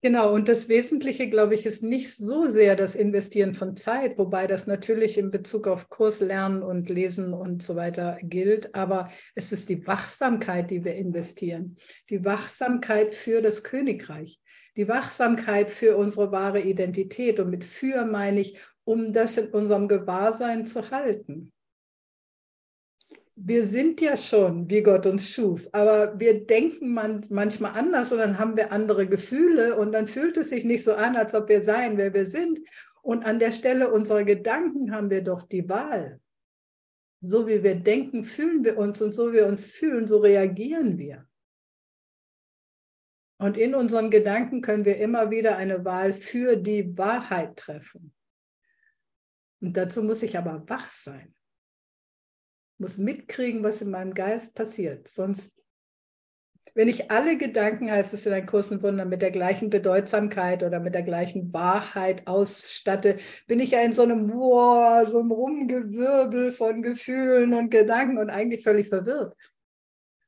Speaker 1: Genau, und das Wesentliche, glaube ich, ist nicht so sehr das Investieren von Zeit, wobei das natürlich in Bezug auf Kurslernen und Lesen und so weiter gilt, aber es ist die Wachsamkeit, die wir investieren, die Wachsamkeit für das Königreich die Wachsamkeit für unsere wahre Identität. Und mit für meine ich, um das in unserem Gewahrsein zu halten. Wir sind ja schon, wie Gott uns schuf, aber wir denken man, manchmal anders und dann haben wir andere Gefühle und dann fühlt es sich nicht so an, als ob wir seien, wer wir sind. Und an der Stelle unserer Gedanken haben wir doch die Wahl. So wie wir denken, fühlen wir uns und so wie wir uns fühlen, so reagieren wir. Und in unseren Gedanken können wir immer wieder eine Wahl für die Wahrheit treffen. Und dazu muss ich aber wach sein. Muss mitkriegen, was in meinem Geist passiert. Sonst, wenn ich alle Gedanken, heißt es in einem kurzen Wunder, mit der gleichen Bedeutsamkeit oder mit der gleichen Wahrheit ausstatte, bin ich ja in so einem, wow, so einem Rumgewirbel von Gefühlen und Gedanken und eigentlich völlig verwirrt.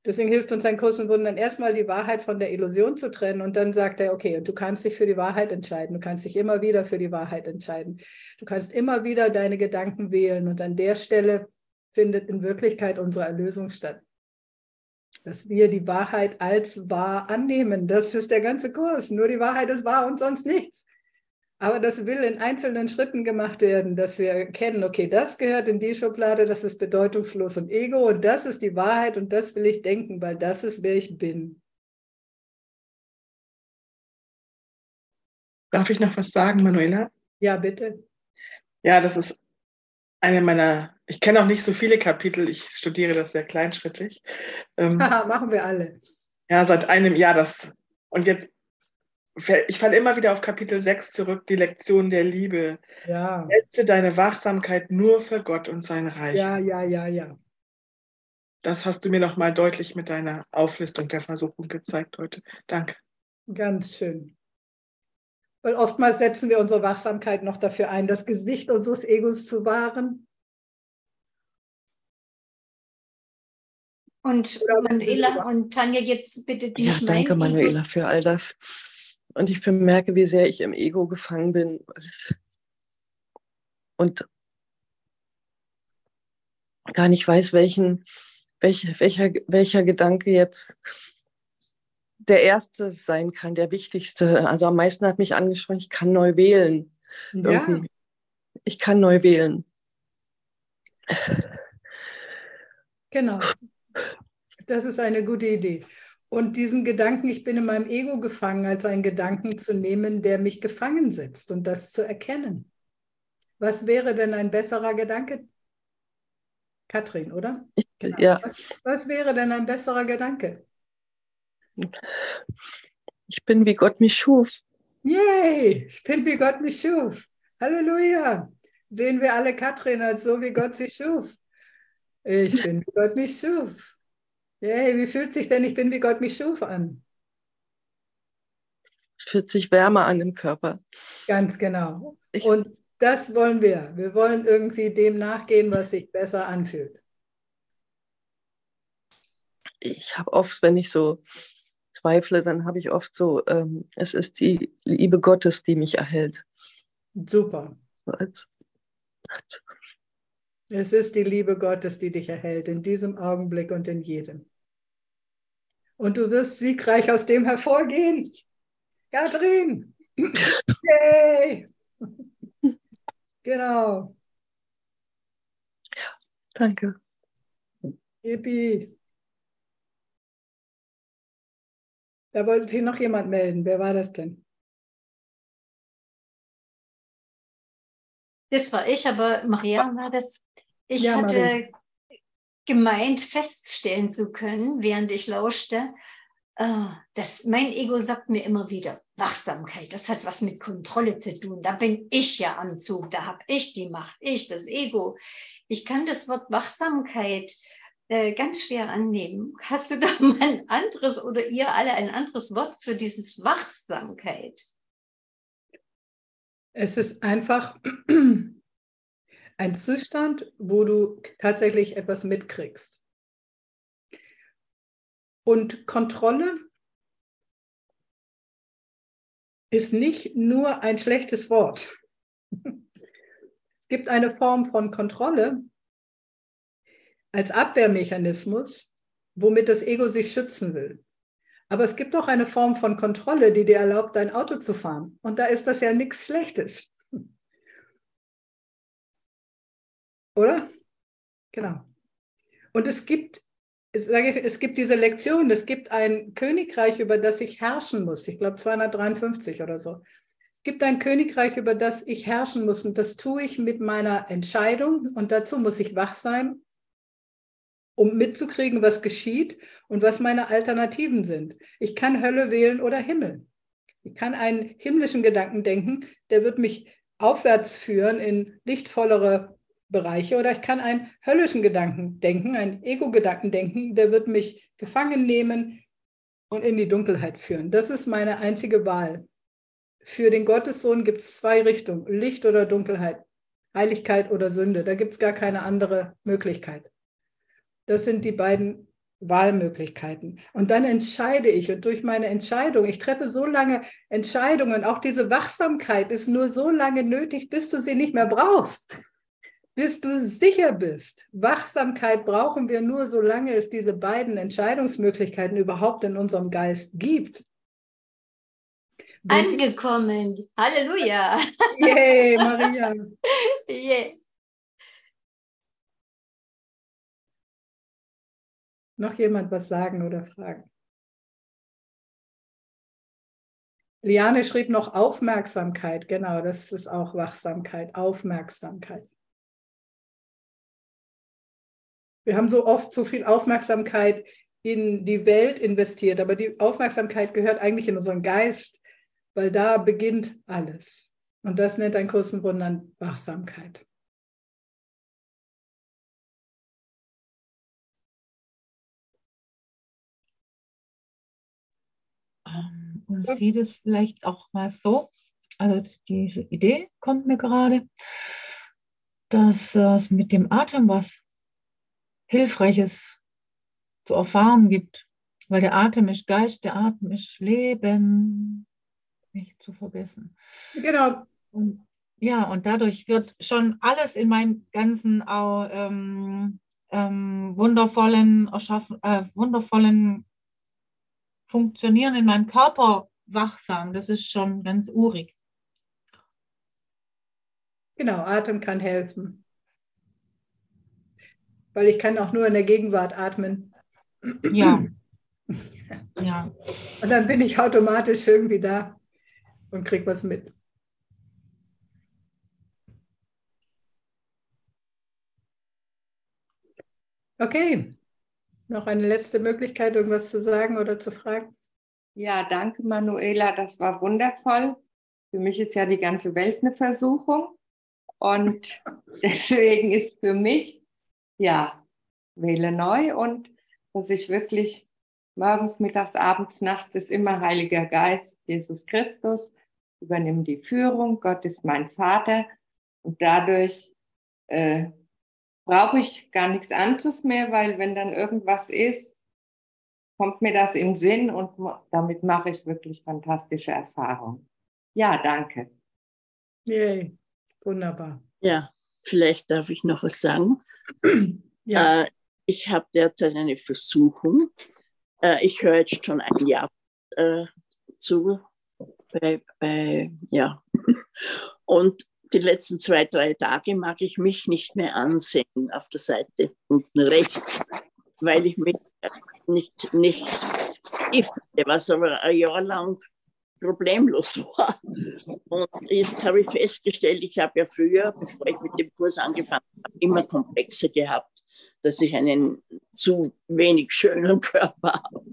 Speaker 1: Deswegen hilft uns ein Kurs und Wundern erstmal die Wahrheit von der Illusion zu trennen und dann sagt er, okay, und du kannst dich für die Wahrheit entscheiden, du kannst dich immer wieder für die Wahrheit entscheiden. Du kannst immer wieder deine Gedanken wählen und an der Stelle findet in Wirklichkeit unsere Erlösung statt. Dass wir die Wahrheit als wahr annehmen, das ist der ganze Kurs. Nur die Wahrheit ist wahr und sonst nichts. Aber das will in einzelnen Schritten gemacht werden, dass wir erkennen, okay, das gehört in die Schublade, das ist bedeutungslos und Ego und das ist die Wahrheit und das will ich denken, weil das ist, wer ich bin.
Speaker 7: Darf ich noch was sagen, Manuela?
Speaker 1: Ja, bitte.
Speaker 7: Ja, das ist eine meiner, ich kenne auch nicht so viele Kapitel, ich studiere das sehr kleinschrittig.
Speaker 1: Ähm, Machen wir alle.
Speaker 7: Ja, seit einem Jahr das. Und jetzt ich falle immer wieder auf Kapitel 6 zurück, die Lektion der Liebe. Ja. Setze deine Wachsamkeit nur für Gott und sein Reich.
Speaker 1: Ja, ja, ja, ja.
Speaker 7: Das hast du mir nochmal deutlich mit deiner Auflistung der Versuchung gezeigt heute. Danke.
Speaker 1: Ganz schön. Weil oftmals setzen wir unsere Wachsamkeit noch dafür ein, das Gesicht unseres Egos zu wahren.
Speaker 2: Und Manuela und Tanja, jetzt bitte
Speaker 6: nicht Ja, danke Manuela für all das. Und ich bemerke, wie sehr ich im Ego gefangen bin. Und gar nicht weiß, welchen, welcher, welcher, welcher Gedanke jetzt der erste sein kann, der wichtigste. Also am meisten hat mich angesprochen, ich kann neu wählen. Ja. Ich kann neu wählen.
Speaker 1: Genau. Das ist eine gute Idee. Und diesen Gedanken, ich bin in meinem Ego gefangen, als einen Gedanken zu nehmen, der mich gefangen setzt und das zu erkennen. Was wäre denn ein besserer Gedanke? Katrin, oder?
Speaker 6: Genau. Ja.
Speaker 1: Was, was wäre denn ein besserer Gedanke?
Speaker 6: Ich bin wie Gott mich schuf.
Speaker 1: Yay, ich bin wie Gott mich schuf. Halleluja. Sehen wir alle Katrin als so, wie Gott sie schuf. Ich bin wie Gott mich schuf. Hey, wie fühlt sich denn Ich bin wie Gott mich schuf an?
Speaker 6: Es fühlt sich wärmer an im Körper.
Speaker 1: Ganz genau. Ich, Und das wollen wir. Wir wollen irgendwie dem nachgehen, was sich besser anfühlt.
Speaker 6: Ich habe oft, wenn ich so zweifle, dann habe ich oft so, ähm, es ist die Liebe Gottes, die mich erhält.
Speaker 1: Super.
Speaker 6: macht.
Speaker 1: Es ist die Liebe Gottes, die dich erhält, in diesem Augenblick und in jedem. Und du wirst siegreich aus dem hervorgehen. Katrin! Yay! Genau.
Speaker 6: Danke.
Speaker 1: Yippie. Da wollte sich noch jemand melden. Wer war das denn?
Speaker 2: Das war ich, aber Maria war das. Ich
Speaker 1: Ja,
Speaker 2: hatte
Speaker 1: Maria.
Speaker 2: Gemeint, feststellen zu können, während ich lauschte, äh, dass mein Ego sagt mir immer wieder, Wachsamkeit, das hat was mit Kontrolle zu tun. Da bin ich ja am Zug, da habe ich die Macht, ich, das Ego. Ich kann das Wort Wachsamkeit äh, ganz schwer annehmen. Hast du da mal ein anderes oder ihr alle ein anderes Wort für dieses Wachsamkeit?
Speaker 1: Es ist einfach ein Zustand, wo du tatsächlich etwas mitkriegst. Und Kontrolle ist nicht nur ein schlechtes Wort. Es gibt eine Form von Kontrolle als Abwehrmechanismus, womit das Ego sich schützen will. Aber es gibt auch eine Form von Kontrolle, die dir erlaubt, dein Auto zu fahren. Und da ist das ja nichts Schlechtes. Oder? Genau. Und es gibt, ich sage ich, es gibt diese Lektion, es gibt ein Königreich, über das ich herrschen muss. Ich glaube 253 oder so. Es gibt ein Königreich, über das ich herrschen muss. Und das tue ich mit meiner Entscheidung. Und dazu muss ich wach sein, um mitzukriegen, was geschieht und was meine Alternativen sind. Ich kann Hölle wählen oder Himmel. Ich kann einen himmlischen Gedanken denken, der wird mich aufwärts führen in lichtvollere Bereiche oder ich kann einen höllischen Gedanken denken, einen Ego-Gedanken denken, der wird mich gefangen nehmen und in die Dunkelheit führen. Das ist meine einzige Wahl. Für den Gottessohn gibt es zwei Richtungen, Licht oder Dunkelheit, Heiligkeit oder Sünde. Da gibt es gar keine andere Möglichkeit. Das sind die beiden Wahlmöglichkeiten. Und dann entscheide ich und durch meine Entscheidung, ich treffe so lange Entscheidungen, auch diese Wachsamkeit ist nur so lange nötig, bis du sie nicht mehr brauchst bis du sicher bist. Wachsamkeit brauchen wir nur, solange es diese beiden Entscheidungsmöglichkeiten überhaupt in unserem Geist gibt.
Speaker 2: Angekommen. Halleluja.
Speaker 1: Yay, Maria.
Speaker 2: Yeah.
Speaker 1: Noch jemand was sagen oder fragen? Liane schrieb noch Aufmerksamkeit. Genau, das ist auch Wachsamkeit, Aufmerksamkeit. Wir haben so oft so viel Aufmerksamkeit in die Welt investiert, aber die Aufmerksamkeit gehört eigentlich in unseren Geist, weil da beginnt alles. Und das nennt ein Kurs in Wundern Wachsamkeit.
Speaker 3: Ähm, Und sieht es vielleicht auch mal so, also diese Idee kommt mir gerade, dass es mit dem Atem was Hilfreiches zu erfahren gibt, weil der Atem ist Geist, der Atem ist Leben, nicht zu vergessen.
Speaker 1: Genau,
Speaker 3: Und ja, und dadurch wird schon alles in meinem ganzen ähm, ähm, wundervollen, erschaffen, äh, wundervollen Funktionieren in meinem Körper wachsam. Das ist schon ganz urig.
Speaker 1: Genau, Atem kann helfen. Weil ich kann auch nur in der Gegenwart atmen.
Speaker 3: Ja. Ja.
Speaker 1: Und dann bin ich automatisch irgendwie da und krieg was mit. Okay. Noch eine letzte Möglichkeit, irgendwas zu sagen oder zu fragen?
Speaker 5: Ja, danke Manuela, das war wundervoll. Für mich ist ja die ganze Welt eine Versuchung und deswegen ist für mich, ja, wähle neu und dass ich wirklich morgens, mittags, abends, nachts ist immer Heiliger Geist, Jesus Christus, übernimm die Führung, Gott ist mein Vater und dadurch äh, brauche ich gar nichts anderes mehr, weil wenn dann irgendwas ist, kommt mir das in Sinn und damit mache ich wirklich fantastische Erfahrungen. Ja, danke.
Speaker 1: Yay. Wunderbar.
Speaker 8: Ja, vielleicht darf ich noch was sagen.
Speaker 1: Ja.
Speaker 8: Äh, ich habe derzeit eine Versuchung. Äh, ich höre jetzt schon ein Jahr äh, zu. Bei, bei, ja. Und die letzten zwei, drei Tage mag ich mich nicht mehr ansehen auf der Seite unten rechts, weil ich mich nicht, nicht giftete, was aber ein Jahr lang problemlos war. Und jetzt habe ich festgestellt, ich habe ja früher, bevor ich mit dem Kurs angefangen habe, immer Komplexe gehabt, dass ich einen zu wenig schönen Körper habe.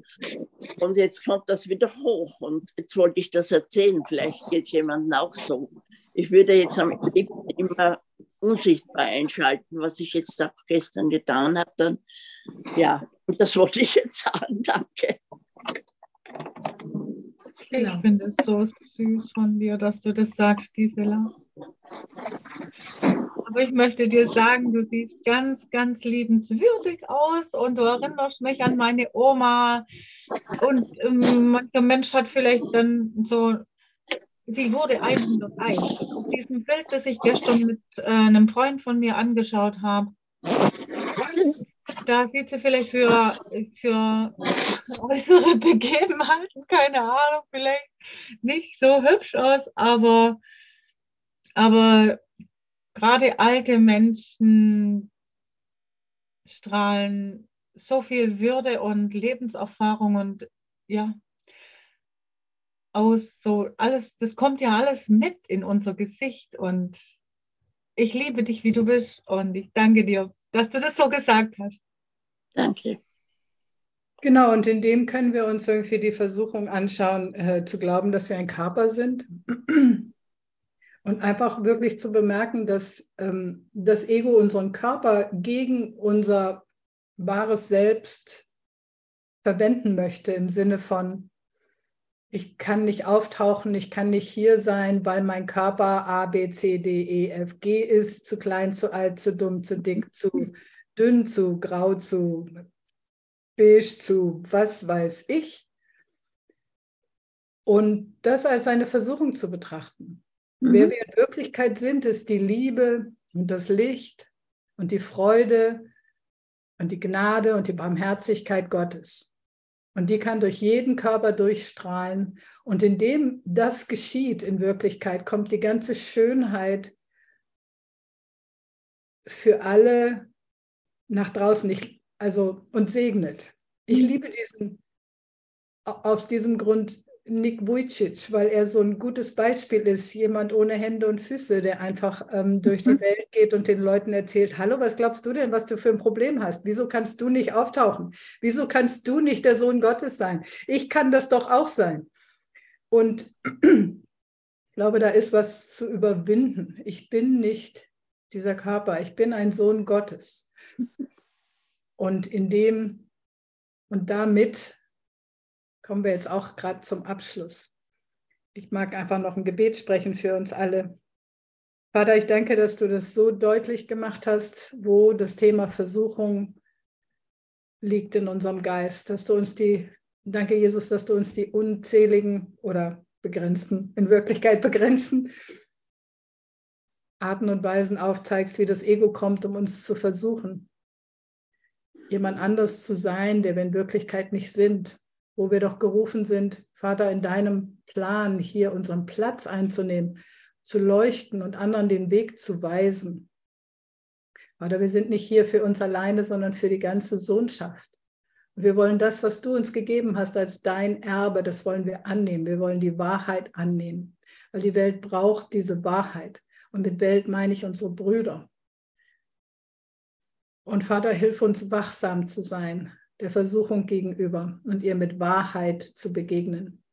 Speaker 8: Und jetzt kommt das wieder hoch und jetzt wollte ich das erzählen, vielleicht geht es jemandem auch so. Ich würde jetzt am liebsten immer unsichtbar einschalten, was ich jetzt auch gestern getan habe. Dann, ja, und das wollte ich jetzt sagen. Danke.
Speaker 3: Ich finde es so süß von dir, dass du das sagst, Gisela. Aber ich möchte dir sagen, du siehst ganz, ganz liebenswürdig aus und du erinnerst mich an meine Oma. Und ähm, mancher Mensch hat vielleicht dann so, sie wurde 101. Auf diesem Bild, das ich gestern mit äh, einem Freund von mir angeschaut habe, da sieht sie vielleicht für, für äußere Begebenheiten, keine Ahnung, vielleicht nicht so hübsch aus, aber, aber gerade alte Menschen strahlen so viel Würde und Lebenserfahrung und ja, aus so alles, das kommt ja alles mit in unser Gesicht und ich liebe dich, wie du bist und ich danke dir, dass du das so gesagt hast.
Speaker 8: Danke.
Speaker 1: Genau, und in dem können wir uns irgendwie die Versuchung anschauen, äh, zu glauben, dass wir ein Körper sind. Und einfach wirklich zu bemerken, dass ähm, das Ego unseren Körper gegen unser wahres Selbst verwenden möchte, im Sinne von, ich kann nicht auftauchen, ich kann nicht hier sein, weil mein Körper A, B, C, D, E, F, G ist, zu klein, zu alt, zu dumm, zu dick, zu dünn, zu grau, zu beige zu was weiß ich. Und das als eine Versuchung zu betrachten. Mhm. Wer wir in Wirklichkeit sind, ist die Liebe und das Licht und die Freude und die Gnade und die Barmherzigkeit Gottes. Und die kann durch jeden Körper durchstrahlen. Und indem das geschieht in Wirklichkeit, kommt die ganze Schönheit für alle nach draußen. Ich also und segnet. Ich mhm. liebe diesen, aus diesem Grund Nick Vujicic, weil er so ein gutes Beispiel ist, jemand ohne Hände und Füße, der einfach ähm, durch die mhm. Welt geht und den Leuten erzählt, hallo, was glaubst du denn, was du für ein Problem hast? Wieso kannst du nicht auftauchen? Wieso kannst du nicht der Sohn Gottes sein? Ich kann das doch auch sein. Und ich glaube, da ist was zu überwinden. Ich bin nicht dieser Körper, ich bin ein Sohn Gottes. Und in dem und damit kommen wir jetzt auch gerade zum Abschluss. Ich mag einfach noch ein Gebet sprechen für uns alle. Vater, ich danke, dass du das so deutlich gemacht hast, wo das Thema Versuchung liegt in unserem Geist, dass du uns die, danke Jesus, dass du uns die unzähligen oder begrenzten, in Wirklichkeit begrenzten Arten und Weisen aufzeigst, wie das Ego kommt, um uns zu versuchen jemand anders zu sein, der wir in Wirklichkeit nicht sind, wo wir doch gerufen sind, Vater, in deinem Plan hier unseren Platz einzunehmen, zu leuchten und anderen den Weg zu weisen. Vater, wir sind nicht hier für uns alleine, sondern für die ganze Sohnschaft. Wir wollen das, was du uns gegeben hast als dein Erbe, das wollen wir annehmen. Wir wollen die Wahrheit annehmen, weil die Welt braucht diese Wahrheit. Und mit Welt meine ich unsere Brüder. Und Vater, hilf uns wachsam zu sein der Versuchung gegenüber und ihr mit Wahrheit zu begegnen.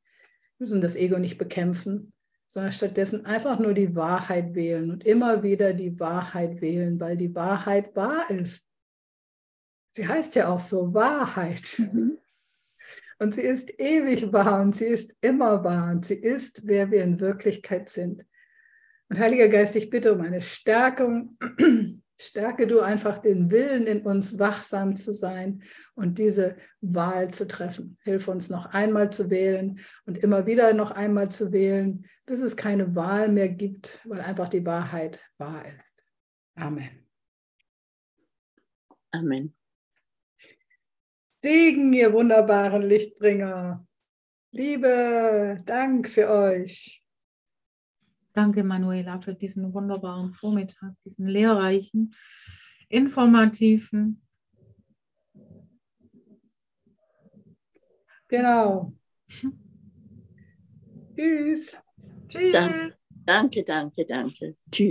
Speaker 1: Wir müssen das Ego nicht bekämpfen, sondern stattdessen einfach nur die Wahrheit wählen und immer wieder die Wahrheit wählen, weil die Wahrheit wahr ist. Sie heißt ja auch so Wahrheit. Und sie ist ewig wahr und sie ist immer wahr und sie ist, wer wir in Wirklichkeit sind. Und Heiliger Geist, ich bitte um eine Stärkung Stärke du einfach den Willen in uns, wachsam zu sein und diese Wahl zu treffen. Hilf uns noch einmal zu wählen und immer wieder noch einmal zu wählen, bis es keine Wahl mehr gibt, weil einfach die Wahrheit wahr ist. Amen.
Speaker 8: Amen.
Speaker 1: Segen, ihr wunderbaren Lichtbringer. Liebe, Dank für euch.
Speaker 3: Danke, Manuela, für diesen wunderbaren Vormittag, diesen lehrreichen, informativen.
Speaker 1: Genau. Tschüss.
Speaker 3: Tschüss.
Speaker 8: Danke, danke, danke. Tschüss.